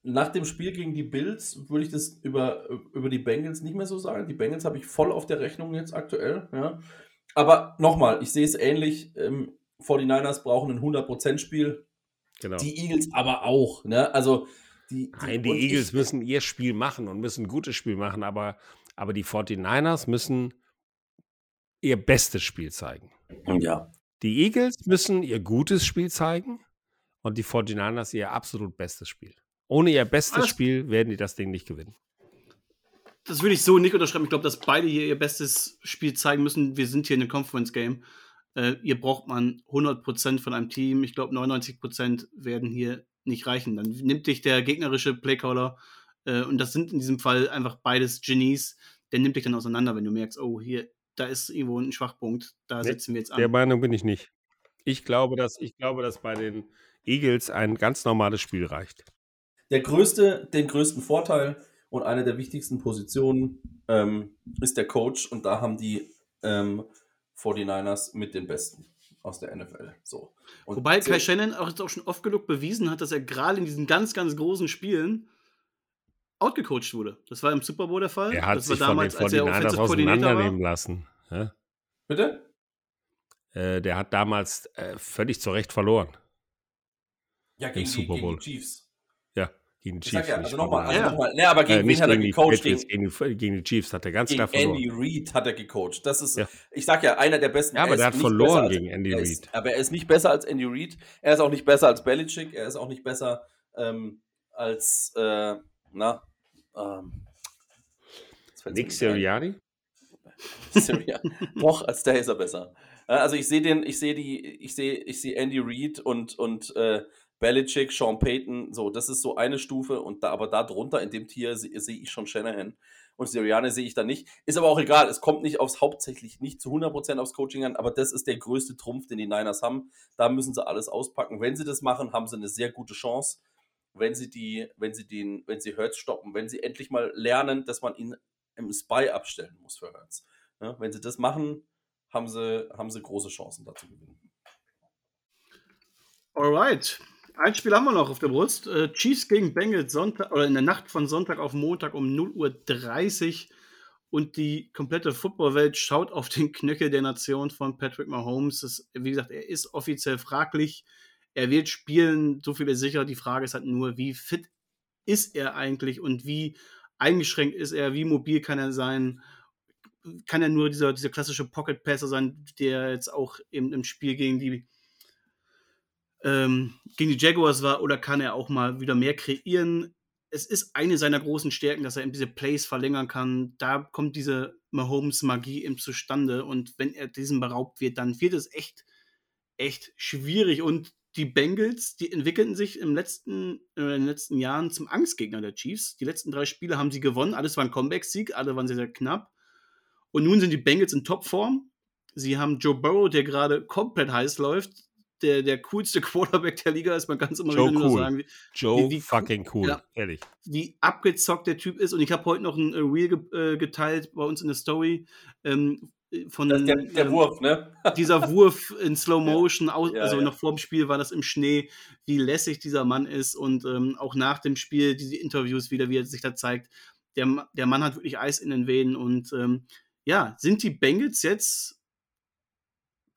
Nach dem Spiel gegen die Bills würde ich das über, über die Bengals nicht mehr so sagen. Die Bengals habe ich voll auf der Rechnung jetzt aktuell. Ja. Aber nochmal, ich sehe es ähnlich. Ähm, 49ers brauchen ein 100%-Spiel. Genau. Die Eagles aber auch. Ne? Also die, Nein, die Eagles ich, müssen ihr Spiel machen und müssen ein gutes Spiel machen, aber, aber die 49ers müssen ihr bestes Spiel zeigen. Ja. Die Eagles müssen ihr gutes Spiel zeigen und die 49ers ihr absolut bestes Spiel. Ohne ihr bestes Was? Spiel werden die das Ding nicht gewinnen. Das würde ich so nicht unterschreiben. Ich glaube, dass beide hier ihr bestes Spiel zeigen müssen. Wir sind hier in einem Conference-Game. Äh, ihr braucht man 100% von einem Team. Ich glaube, 99% werden hier nicht reichen. Dann nimmt dich der gegnerische Playcaller, äh, und das sind in diesem Fall einfach beides Genies, der nimmt dich dann auseinander, wenn du merkst, oh, hier, da ist irgendwo ein Schwachpunkt, da Nee, setzen wir jetzt Der an. Meinung bin ich nicht. Ich glaube, dass, ich glaube, dass bei den Eagles ein ganz normales Spiel reicht. Der größte, den größten Vorteil und eine der wichtigsten Positionen ähm, ist der Coach und da haben die ähm, 49ers mit den Besten aus der NFL. So. Und Wobei Kai Shannon auch jetzt auch schon oft genug bewiesen hat, dass er gerade in diesen ganz, ganz großen Spielen outgecoacht wurde. Das war im Super Bowl der Fall. Er hat das war sich von den damals, als er 49ers Offensive Coordinator auseinandernehmen war. lassen. Ja? Bitte? Äh, der hat damals äh, völlig zu Recht verloren. Ja, gegen, die, Super gegen Bowl. die Chiefs. Gegen die Chiefs. ja, also nochmal, also Ja. nochmal. Ne, aber gegen äh, wen hat er gecoacht? Gegen, gegen, gegen die Chiefs hat er ganz gegen klar verloren. Andy Reid hat er gecoacht. Das ist, Ja. ich sag ja, einer der besten. Ja, aber Er der ist hat nicht verloren besser als- gegen Andy Reid. Aber er ist nicht besser als Andy Reid. Er ist auch nicht besser als Belichick. Er ist auch nicht besser ähm, als, äh, na, ähm, Nick. Sirianni? [LAUGHS] Syria. Doch, als der ist er besser. Ja, Also ich sehe den, ich sehe die, ich sehe, ich sehe Andy Reid und, und äh, Belichick, Sean Payton, so, das ist so eine Stufe und da, aber da drunter in dem Tier sehe sehe ich schon Shanahan. Und Sirianni sehe ich da nicht. Ist aber auch egal, es kommt nicht aufs, hauptsächlich nicht zu 100% aufs Coaching an, aber das ist der größte Trumpf, den die Niners haben. Da müssen sie alles auspacken. Wenn sie das machen, haben sie eine sehr gute Chance. Wenn sie die, wenn sie den, wenn sie Hurts stoppen, wenn sie endlich mal lernen, dass man ihn im Spy abstellen muss für Hurts. Ja, wenn sie das machen, haben sie, haben sie große Chancen dazu gewinnen. Alright. Ein Spiel haben wir noch auf der Brust. Äh, Chiefs gegen Bengals Sonntag oder in der Nacht von Sonntag auf Montag um 0.30 Uhr. Und die komplette Footballwelt schaut auf den Knöchel der Nation von Patrick Mahomes. Das, wie gesagt, er ist offiziell fraglich. Er wird spielen, so viel ist sicher. Die Frage ist halt nur, wie fit ist er eigentlich und wie eingeschränkt ist er, wie mobil kann er sein? Kann er nur dieser, dieser klassische Pocket-Passer sein, der jetzt auch eben im Spiel gegen die ähm, gegen die Jaguars war oder kann er auch mal wieder mehr kreieren? es ist eine seiner großen Stärken, dass er eben diese Plays verlängern kann. Da kommt diese Mahomes-Magie eben zustande. Und wenn er diesen beraubt wird, dann wird es echt, echt schwierig. Und die Bengals, die entwickelten sich im letzten, äh, in den letzten Jahren zum Angstgegner der Chiefs. Die letzten drei Spiele haben sie gewonnen. Alles war ein Comeback-Sieg, alle waren sehr, sehr knapp. Und nun sind die Bengals in Topform. Sie haben Joe Burrow, der gerade komplett heiß läuft. Der, der coolste [LAUGHS] Quarterback der Liga ist, man kann es immer Joe wieder cool. nur sagen. Wie, Joe wie- wie- fucking cool, ja. ehrlich. wie abgezockt der Typ ist. Und ich habe heute noch ein äh, Reel ge äh, geteilt bei uns in der Story ähm, von Das ist der, der ähm, Wurf, ne? [LAUGHS] dieser Wurf in Slow Motion, Ja, also ja. noch vor dem Spiel war das im Schnee, wie lässig dieser Mann ist und ähm, auch nach dem Spiel diese Interviews wieder, wie er sich da zeigt. Der, der Mann hat wirklich Eis in den Venen und ähm, ja, sind die Bengals jetzt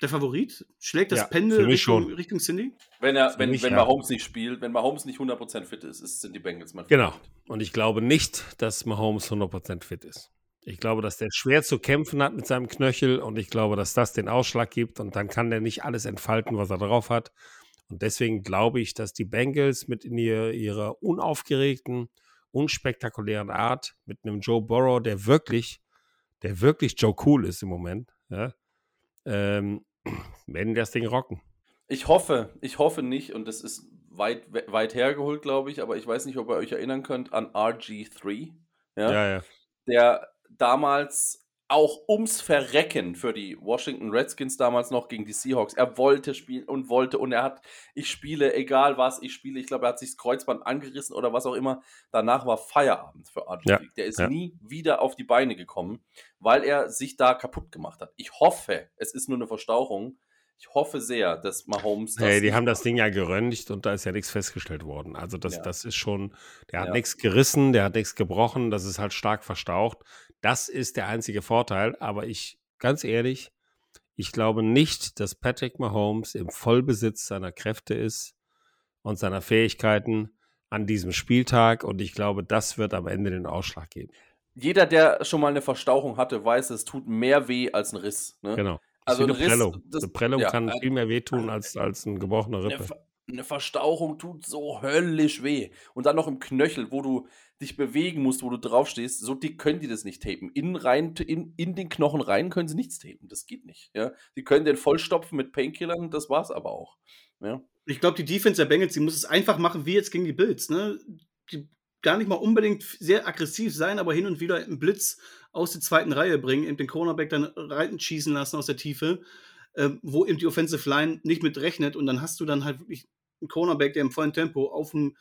der Favorit? Schlägt das Ja, Pendel Richtung, schon. Richtung Cindy? Wenn, er, wenn, mich, wenn ja. Mahomes nicht spielt, wenn Mahomes nicht 100% fit ist, ist sind die Bengals mein Genau. Favorit. Und ich glaube nicht, dass Mahomes 100% fit ist. Ich glaube, dass der schwer zu kämpfen hat mit seinem Knöchel und ich glaube, dass das den Ausschlag gibt und dann kann der nicht alles entfalten, was er drauf hat. Und deswegen glaube ich, dass die Bengals mit in ihr, ihrer unaufgeregten, unspektakulären Art, mit einem Joe Burrow, der wirklich, der wirklich Joe Cool ist im Moment, ja, ähm, werden das Ding rocken. Ich hoffe, ich hoffe nicht, und das ist weit, weit hergeholt, glaube ich, aber ich weiß nicht, ob ihr euch erinnern könnt an RG3, ja, Ja, ja. der damals auch ums Verrecken für die Washington Redskins damals noch gegen die Seahawks. Er wollte spielen und wollte und er hat, ich spiele, egal was ich spiele, ich glaube, er hat sich das Kreuzband angerissen oder was auch immer. Danach war Feierabend für RG3. Ja, Der ist ja. nie wieder auf die Beine gekommen, weil er sich da kaputt gemacht hat. Ich hoffe, es ist nur eine Verstauchung. Ich hoffe sehr, dass Mahomes das Hey, die haben das. Ding ja geröntgt und da ist ja nichts festgestellt worden. Also das, Ja. das ist schon, der hat nichts gerissen, der hat nichts gebrochen, das ist halt stark verstaucht. Das ist der einzige Vorteil, aber ich, ganz ehrlich, ich glaube nicht, dass Patrick Mahomes im Vollbesitz seiner Kräfte ist und seiner Fähigkeiten an diesem Spieltag und ich glaube, das wird am Ende den Ausschlag geben. Jeder, der schon mal eine Verstauchung hatte, weiß, es tut mehr weh als ein Riss. Ne? Genau. Also Also ein eine Prellung. das- eine Prellung ja, kann äh, viel mehr wehtun als, als eine gebrochene Eine, Rippe. Eine Verstauchung tut so höllisch weh. Und dann noch im Knöchel, wo du dich bewegen musst, wo du draufstehst. So dick können die das nicht tapen. In, rein, in, in den Knochen rein können sie nichts tapen. Das geht nicht. Ja? Die können den vollstopfen mit Painkillern, das war's aber auch. Ja? Ich glaube, die Defense der Bengals, die muss es einfach machen, wie jetzt gegen die Bills. Ne? Die gar nicht mal unbedingt sehr aggressiv sein, aber hin und wieder einen Blitz aus der zweiten Reihe bringen, eben den Cornerback dann reinschießen lassen aus der Tiefe, äh, wo eben die Offensive Line nicht mit rechnet und dann hast du dann halt wirklich einen Cornerback, der im vollen Tempo auf einen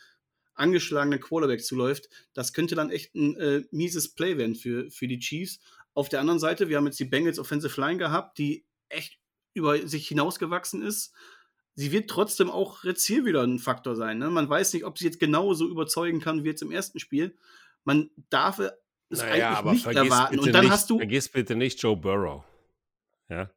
angeschlagenen Quarterback zuläuft. Das könnte dann echt ein äh, mieses Play werden für, für die Chiefs. Auf der anderen Seite, wir haben jetzt die Bengals Offensive Line gehabt, die echt über sich hinausgewachsen ist sie wird trotzdem auch jetzt hier wieder ein Faktor sein. Ne? Man weiß nicht, ob sie jetzt genauso überzeugen kann wie jetzt im ersten Spiel. Man darf es eigentlich nicht erwarten. Und dann nicht, hast du. Vergiss bitte nicht Joe Burrow. Ja.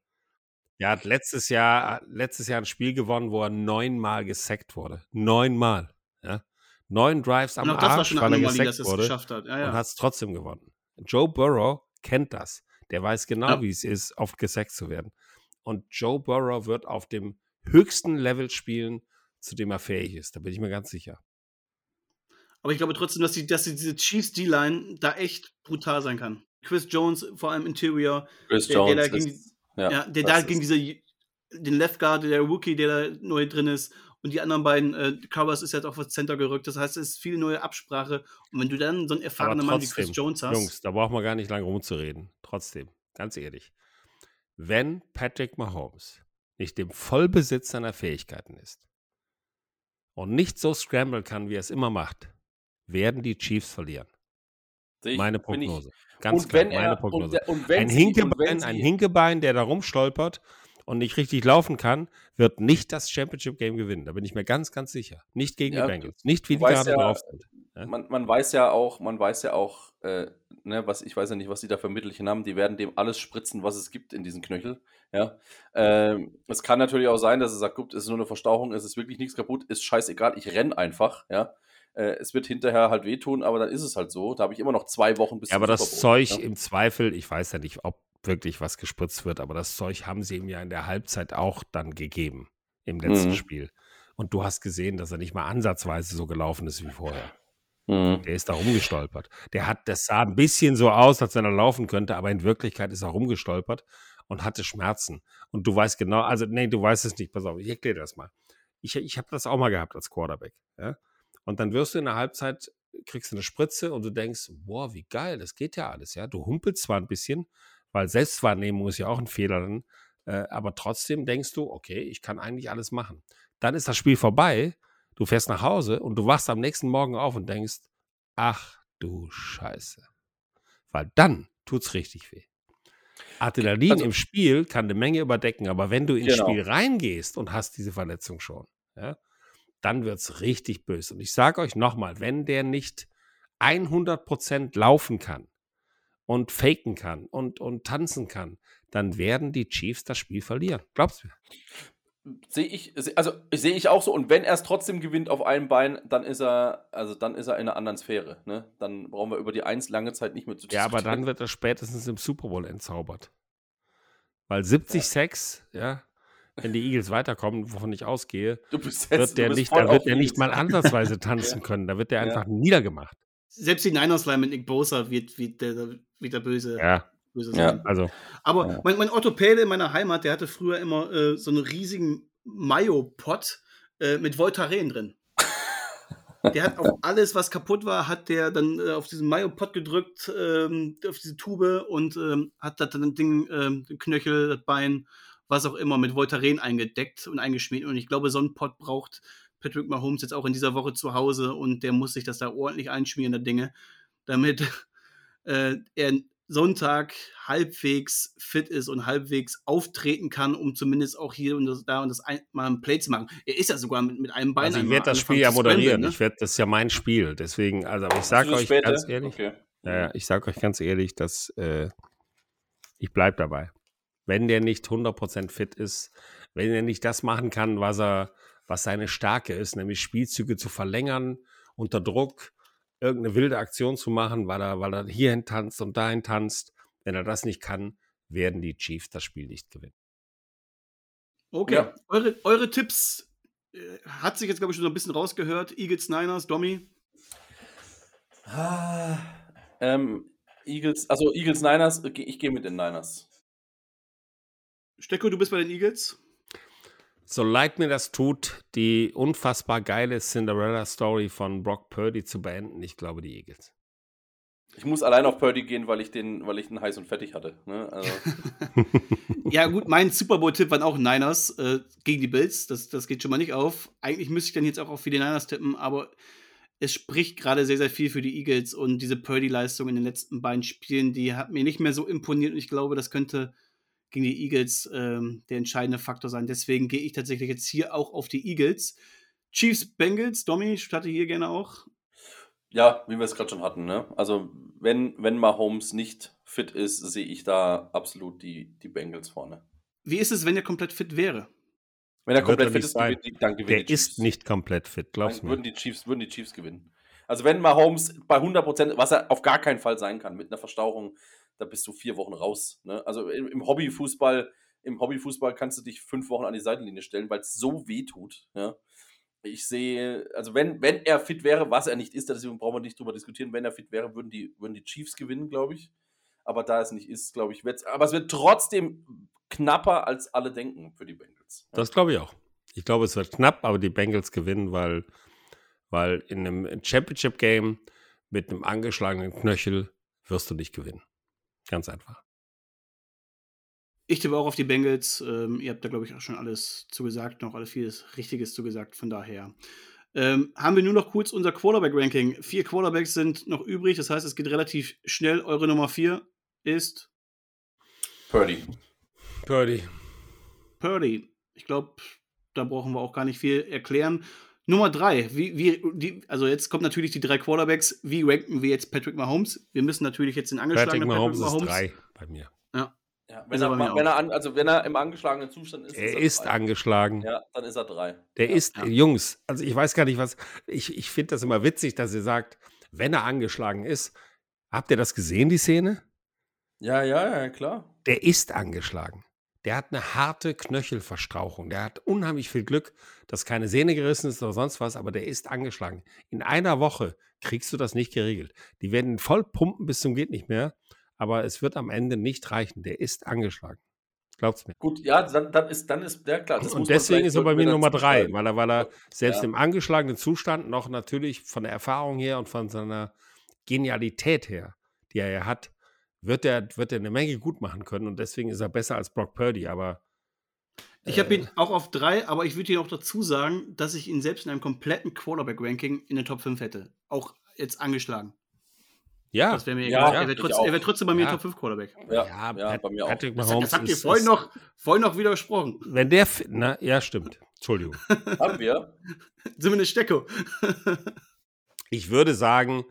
Er hat letztes Jahr, letztes Jahr ein Spiel gewonnen, wo er neunmal gesackt wurde. Neunmal. Ja. Neun Drives am Und auch das war Arsch, schon weil er dass gesackt es wurde geschafft hat. Ja, und ja. hat es trotzdem gewonnen. Joe Burrow kennt das. Der weiß genau, Ja. wie es ist, oft gesackt zu werden. Und Joe Burrow wird auf dem höchsten Level spielen, zu dem er fähig ist. Da bin ich mir ganz sicher. Aber ich glaube trotzdem, dass, die, dass die, diese Chiefs D-Line da echt brutal sein kann. Chris Jones, vor allem Interior, Chris Der- der Jones da gegen ist, ja, ja, der da gegen diese den Left Guard, der Rookie, der da neu drin ist, und die anderen beiden, äh, Covers ist jetzt auch aufs Center gerückt. Das heißt, es ist viel neue Absprache. Und wenn du dann so einen erfahrenen Mann wie Chris Jones hast, Jungs, da braucht man gar nicht lange rumzureden. Trotzdem, ganz ehrlich. Wenn Patrick Mahomes nicht im Vollbesitz seiner Fähigkeiten ist und nicht so scramble kann, wie er es immer macht, werden die Chiefs verlieren. Ich- meine ich- Prognose. Ganz und klar, er, meine und, Prognose. und wenn ein, und Hinkebein, wenn ein Hinkebein, der da rumstolpert und nicht richtig laufen kann, wird nicht das Championship-Game gewinnen. Da bin ich mir ganz, ganz sicher. Nicht gegen Ja, die Bengals. Nicht wie die gerade ja, drauf sind. Ja? man, man weiß ja auch, man weiß ja auch, äh, ne, was, ich weiß ja nicht, was die da für Mittelchen haben, die werden dem alles spritzen, was es gibt in diesen Knöchel. Ja. Ähm, es kann natürlich auch sein, dass er sagt, gut, es ist nur eine Verstauchung, es ist wirklich nichts kaputt, ist scheißegal, ich renn einfach, ja. Äh, es wird hinterher halt wehtun, aber dann ist es halt so. Da habe ich immer noch zwei Wochen bis Ja, aber das Zeug ja. im Zweifel, ich weiß ja nicht, ob wirklich was gespritzt wird, aber das Zeug haben sie ihm ja in der Halbzeit auch dann gegeben im letzten Mhm. Spiel. Und du hast gesehen, dass er nicht mal ansatzweise so gelaufen ist wie vorher. Mhm. Der ist da rumgestolpert. Der hat, das sah ein bisschen so aus, als wenn er laufen könnte, aber in Wirklichkeit ist er rumgestolpert und hatte Schmerzen. Und du weißt genau, also nee, du weißt es nicht, pass auf, ich erkläre das mal. Ich, ich habe das auch mal gehabt als Quarterback. Ja? Und dann wirst du in der Halbzeit, kriegst du eine Spritze und du denkst, boah, wie geil, das geht ja alles. Ja? Du humpelst zwar ein bisschen, weil Selbstwahrnehmung ist ja auch ein Fehler dann, äh, aber trotzdem denkst du, okay, ich kann eigentlich alles machen. Dann ist das Spiel vorbei, du fährst nach Hause und du wachst am nächsten Morgen auf und denkst, ach du Scheiße. Weil dann tut's richtig weh. Adrenalin also, im Spiel kann eine Menge überdecken, aber wenn du ins genau. Spiel reingehst und hast diese Verletzung schon, ja, dann wird es richtig böse. Und ich sage euch nochmal, wenn der nicht 100% laufen kann und faken kann und, und tanzen kann, dann werden die Chiefs das Spiel verlieren. Glaubst du? Sehe ich, also sehe ich auch so. Und wenn er es trotzdem gewinnt auf einem Bein, dann ist er, also dann ist er in einer anderen Sphäre. Ne? Dann brauchen wir über die Eins lange Zeit nicht mehr zu diskutieren. Ja, aber dann wird er spätestens im Super Bowl entzaubert. Weil 70 ja. Sex, ja, wenn die Eagles weiterkommen, wovon ich ausgehe, jetzt, wird der nicht, da wird er nicht mal ansatzweise tanzen können. Da wird der [LAUGHS] einfach ja. niedergemacht. Selbst die Niners Line mit Nick Bosa wird, wird, der, wird der böse. Ja, böse sein. Ja, also. Aber ja. mein, mein Orthopäde in meiner Heimat, der hatte früher immer äh, so einen riesigen Mayo-Pot äh, mit Voltaren drin. [LAUGHS] Der hat auf alles, was kaputt war, hat der dann äh, auf diesen Mayo-Pot gedrückt, ähm, auf diese Tube und ähm, hat das dann Ding, ähm, den Knöchel, das Bein, was auch immer, mit Voltaren eingedeckt und eingeschmiert. Und ich glaube, so ein Pot braucht Patrick Mahomes jetzt auch in dieser Woche zu Hause und der muss sich das da ordentlich einschmieren, der Dinge, damit [LAUGHS] äh, er Sonntag halbwegs fit ist und halbwegs auftreten kann, um zumindest auch hier und das, da und das ein, mal ein Play zu machen. Er ist ja sogar mit, mit einem Bein. Also ich werde das Spiel ja moderieren. Ne? Ich werde das ist ja mein Spiel. Deswegen, also ich sage euch später? ganz ehrlich, okay. ja, ich sage euch ganz ehrlich, dass äh, ich bleibe dabei. Wenn der nicht 100% fit ist, wenn er nicht das machen kann, was er, was seine Stärke ist, nämlich Spielzüge zu verlängern unter Druck, irgendeine wilde Aktion zu machen, weil er, weil er hierhin tanzt und dahin tanzt. Wenn er das nicht kann, werden die Chiefs das Spiel nicht gewinnen. Okay, ja. eure, eure Tipps äh, hat sich jetzt, glaube ich, schon so ein bisschen rausgehört. Eagles, Niners, Domi? Ah, ähm, Eagles, also Eagles, Niners, ich gehe mit den Niners. Stecko, du bist bei den Eagles? so leid mir das tut, die unfassbar geile Cinderella-Story von Brock Purdy zu beenden, ich glaube die Eagles. Ich muss allein auf Purdy gehen, weil ich den, weil ich den heiß und fertig hatte. Ne? Also. [LAUGHS] ja, gut, mein Super Bowl-Tipp waren auch Niners äh, gegen die Bills. Das, das geht schon mal nicht auf. Eigentlich müsste ich dann jetzt auch auf die Niners tippen, aber es spricht gerade sehr, sehr viel für die Eagles und diese Purdy-Leistung in den letzten beiden Spielen, die hat mir nicht mehr so imponiert und ich glaube, das könnte gegen die Eagles ähm, der entscheidende Faktor sein. Deswegen gehe ich tatsächlich jetzt hier auch auf die Eagles. Chiefs, Bengals, Domi, ich starte hier gerne auch. Ja, wie wir es gerade schon hatten. Ne? Also, wenn, wenn Mahomes nicht fit ist, sehe ich da absolut die, die Bengals vorne. Wie ist es, wenn er komplett fit wäre? Wenn er komplett fit ist, gewinnt, dann gewinnt Der die Chiefs. ist nicht komplett fit, glaubst du mir? Würden die, Chiefs, würden die Chiefs gewinnen. Also, wenn Mahomes bei 100%, was er auf gar keinen Fall sein kann, mit einer Verstauchung, da bist du vier Wochen raus. Ne? Also im, Hobbyfußball, im Hobbyfußball kannst du dich fünf Wochen an die Seitenlinie stellen, weil es so weh tut. Ja? Ich sehe, also wenn, wenn er fit wäre, was er nicht ist, deswegen brauchen wir nicht drüber diskutieren, wenn er fit wäre, würden die, würden die Chiefs gewinnen, glaube ich. Aber da es nicht ist, glaube ich, wird aber es wird trotzdem knapper, als alle denken für die Bengals. Das glaube ich auch. Ich glaube, es wird knapp, aber die Bengals gewinnen, weil, weil in einem Championship-Game mit einem angeschlagenen Knöchel wirst du nicht gewinnen. Ganz einfach. Ich tippe auch auf die Bengals. Ähm, ihr habt da, glaube ich, auch schon alles zugesagt, noch alles vieles Richtiges zugesagt. Von daher ähm, haben wir nur noch kurz unser Quarterback-Ranking. Vier Quarterbacks sind noch übrig, das heißt, es geht relativ schnell. Eure Nummer vier ist Purdy. Purdy. Purdy. Ich glaube, da brauchen wir auch gar nicht viel erklären. Nummer drei, wie, wie, die, also jetzt kommt natürlich die drei Quarterbacks. Wie ranken wir jetzt Patrick Mahomes? Wir müssen natürlich jetzt den angeschlagenen Patrick Mahomes, Patrick Mahomes ist drei bei mir. Ja. ja wenn, er, wenn, er an, also wenn er im angeschlagenen Zustand ist. Er ist, er angeschlagen. Ja, dann ist er drei. Der ja. ist, ja. Jungs, also ich weiß gar nicht, was. Ich, ich finde das immer witzig, dass ihr sagt, wenn er angeschlagen ist. Habt ihr das gesehen, die Szene? Ja, ja, ja, klar. Der ist angeschlagen. Der hat eine harte Knöchelverstrauchung. Der hat unheimlich viel Glück, dass keine Sehne gerissen ist oder sonst was, aber der ist angeschlagen. In einer Woche kriegst du das nicht geregelt. Die werden voll pumpen bis zum geht nicht mehr, aber es wird am Ende nicht reichen. Der ist angeschlagen. Glaubt's mir. Gut, ja, dann, dann ist, dann ist, ja klar. und deswegen ist er bei mir Nummer drei, weil weil er, weil er selbst ja. im angeschlagenen Zustand noch natürlich von der Erfahrung her und von seiner Genialität her, die er ja hat, wird er, wird er eine Menge gut machen können und deswegen ist er besser als Brock Purdy, aber. Ich habe ihn äh, auch auf drei, aber ich würde dir auch dazu sagen, dass ich ihn selbst in einem kompletten Quarterback-Ranking in den Top 5 hätte. Auch jetzt angeschlagen. Ja, das wäre mir ja, egal. er wäre trotzdem, wär trotzdem, bei mir ja. Top 5 Quarterback. Ja, ja, ja bei mir auch. Patrick Mahomes das, das habt ihr vorhin noch, vorhin noch widersprochen. Wenn der, na, ja, stimmt. Entschuldigung. Haben wir? [LAUGHS] Zumindest Stecko. ich würde sagen,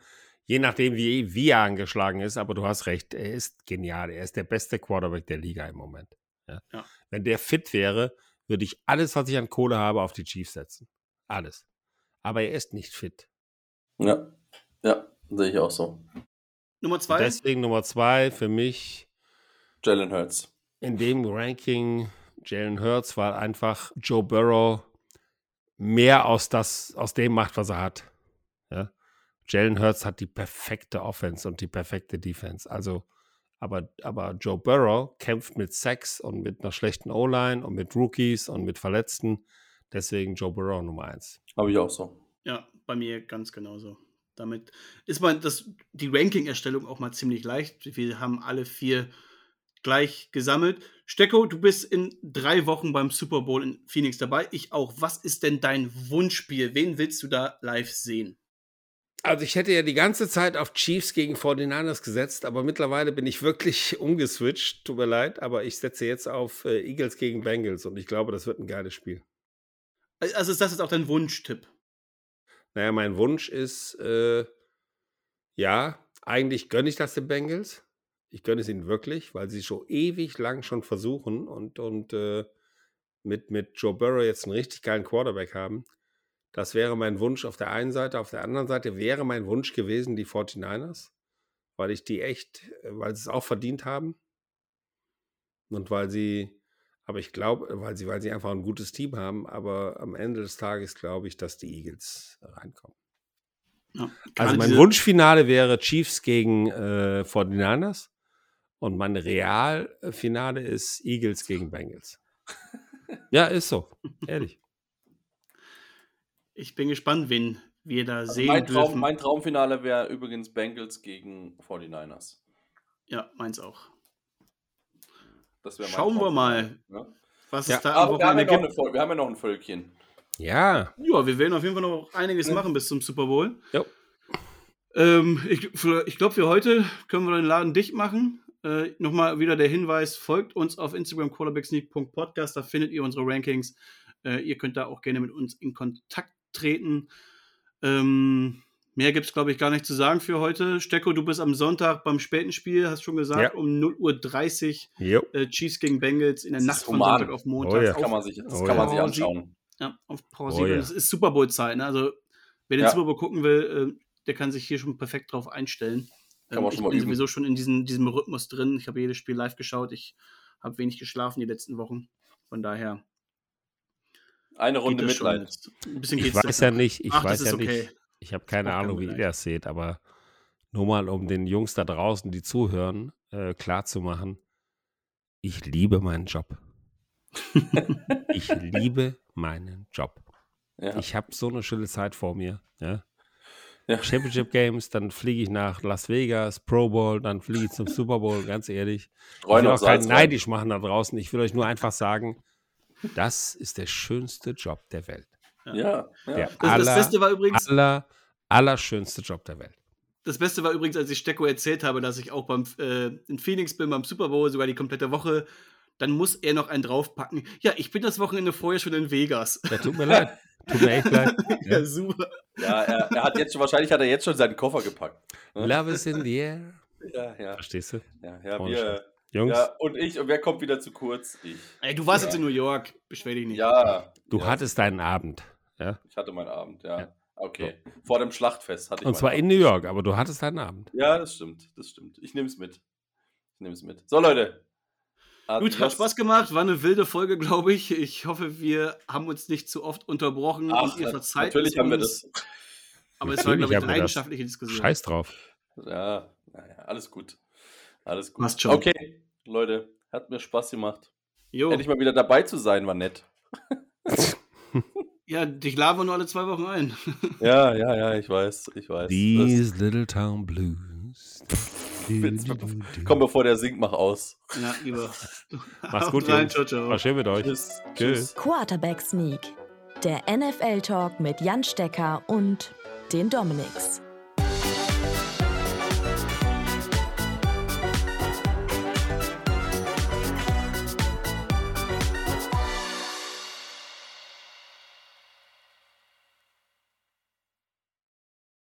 je nachdem, wie, wie er angeschlagen ist, aber du hast recht, er ist genial. Er ist der beste Quarterback der Liga im Moment. Ja. Ja. Wenn der fit wäre, würde ich alles, was ich an Kohle habe, auf die Chiefs setzen. Alles. Aber er ist nicht fit. Ja, ja, sehe ich auch so. Nummer zwei? Deswegen Nummer zwei für mich. Jalen Hurts. In dem Ranking Jalen Hurts, weil einfach Joe Burrow mehr aus, das, aus dem macht, was er hat. Ja? Jalen Hurts hat die perfekte Offense und die perfekte Defense. Also, aber, aber Joe Burrow kämpft mit Sex und mit einer schlechten O-Line und mit Rookies und mit Verletzten. Deswegen Joe Burrow Nummer eins. Habe ich auch so. Ja, bei mir ganz genauso. Damit ist man das, die Ranking-Erstellung auch mal ziemlich leicht. Wir haben alle vier gleich gesammelt. Stecko, du bist in drei Wochen beim Super Bowl in Phoenix dabei. Ich auch. Was ist denn dein Wunschspiel? Wen willst du da live sehen? Also ich hätte ja die ganze Zeit auf Chiefs gegen 49ers gesetzt, aber mittlerweile bin ich wirklich [LAUGHS] umgeswitcht. Tut mir leid, aber ich setze jetzt auf äh, Eagles gegen Bengals und ich glaube, das wird ein geiles Spiel. Also ist das jetzt auch dein Wunschtipp? Naja, mein Wunsch ist, äh, ja, eigentlich gönne ich das den Bengals. Ich gönne es ihnen wirklich, weil sie schon ewig lang schon versuchen und, und äh, mit, mit Joe Burrow jetzt einen richtig geilen Quarterback haben. Das wäre mein Wunsch auf der einen Seite. Auf der anderen Seite wäre mein Wunsch gewesen, die 49ers, weil ich die echt, weil sie es auch verdient haben. Und weil sie, aber ich glaube, weil sie, weil sie einfach ein gutes Team haben, aber am Ende des Tages glaube ich, dass die Eagles reinkommen. Ja, also mein Wunschfinale wäre Chiefs gegen äh, 49ers und mein Realfinale ist Eagles gegen Bengals. [LAUGHS] ja, ist so, ehrlich. Ich bin gespannt, wen wir da also sehen mein Traum, dürfen. Mein Traumfinale wäre übrigens Bengals gegen 49ers. Ja, meins auch. Schauen wir mal, ja. was ja. es da am Wochenende wir, gibt. wir haben ja noch ein Völkchen. Ja. Ja, wir werden auf jeden Fall noch einiges machen bis zum Super Bowl. Ja. Ähm, ich, ich glaube, für heute können wir den Laden dicht machen. Äh, Nochmal wieder der Hinweis: folgt uns auf Instagram quarterbacksneak.podcast, da findet ihr unsere Rankings. Äh, ihr könnt da auch gerne mit uns in Kontakt treten. Ähm, mehr gibt es, glaube ich, gar nicht zu sagen für heute. Stecko, du bist am Sonntag beim späten Spiel, hast schon gesagt, ja. um 0.30 Uhr äh, Chiefs gegen Bengals in der Nacht von Sonntag auf Montag. Oh, ja. Das kann man sich, das oh, kann man sich anschauen. Ja, auf Pause. Oh, ja. Das ist Super Bowl-Zeit. Ne? Also, wer den Super Bowl gucken will, äh, der kann sich hier schon perfekt drauf einstellen. Ähm, ich bin üben. sowieso schon in diesem, diesem Rhythmus drin. Ich habe jedes Spiel live geschaut. Ich habe wenig geschlafen die letzten Wochen. Von daher eine Runde Mitleid. Ein bisschen ich weiß ja nicht, ich Ach, weiß ja okay. nicht, ich habe keine Ahnung, wie ihr das seht, aber nur mal, um den Jungs da draußen, die zuhören, äh, klarzumachen, ich liebe meinen Job. [LAUGHS] ich liebe meinen Job. Ja. Ich habe so eine schöne Zeit vor mir. Ja? Ja. Championship Games, dann fliege ich nach Las Vegas, Pro Bowl, dann fliege ich zum Super Bowl, ganz ehrlich. Ich will auch keinen neidisch machen da draußen. Ich will euch nur einfach sagen, das ist der schönste Job der Welt. Ja, ja. Der das, aller, das Beste war übrigens. Aller, allerschönste Job der Welt. Das Beste war übrigens, als ich Stecko erzählt habe, dass ich auch beim, äh, in Phoenix bin, beim Super Bowl, sogar die komplette Woche. Dann muss er noch einen draufpacken. Ja, ich bin das Wochenende vorher schon in Vegas. Ja, tut mir leid. Tut mir echt leid. [LAUGHS] Ja, super. Ja, er, er, hat jetzt schon, wahrscheinlich hat er jetzt schon seinen Koffer gepackt. Ne? Love is in the air. Ja, ja. Verstehst du? Ja, ja, wir, Jungs. Ja, und ich, und wer kommt wieder zu kurz? Ich. Ey, du warst ja. jetzt in New York, beschwer dich nicht. Ja. Du ja. hattest deinen Abend. Ja? Ich hatte meinen Abend, ja. ja. Okay. So. Vor dem Schlachtfest hatte ich Und zwar Abend. in New York, aber du hattest deinen Abend. Ja, das stimmt, das stimmt. Ich nehme es mit. Ich nehme es mit. So, Leute. Hat Gut, hat Spaß gemacht. War eine wilde Folge, glaube ich. Ich hoffe, wir haben uns nicht zu oft unterbrochen Ach, und ihr verzeiht natürlich haben wir das. Aber es war, Natürlich glaube ich, eine leidenschaftliche Diskussion. Scheiß drauf. Ja, naja, alles gut. Alles gut. Passt schon. Okay, Leute, hat mir Spaß gemacht. Jo. Endlich mal wieder dabei zu sein, war nett. Ja, dich laden wir nur alle zwei Wochen ein. [LAUGHS] Ja, ja, ja, ich weiß, ich weiß. These little town blues. Das, komm, bevor der singt, mach aus. Ja, lieber. [LAUGHS] Mach's gut, rein, Jungs. ciao, ciao. War schön mit euch. Tschüss. Tschüss. Quarterback Sneak, der NFL-Talk mit Jan Stecker und den Dominics.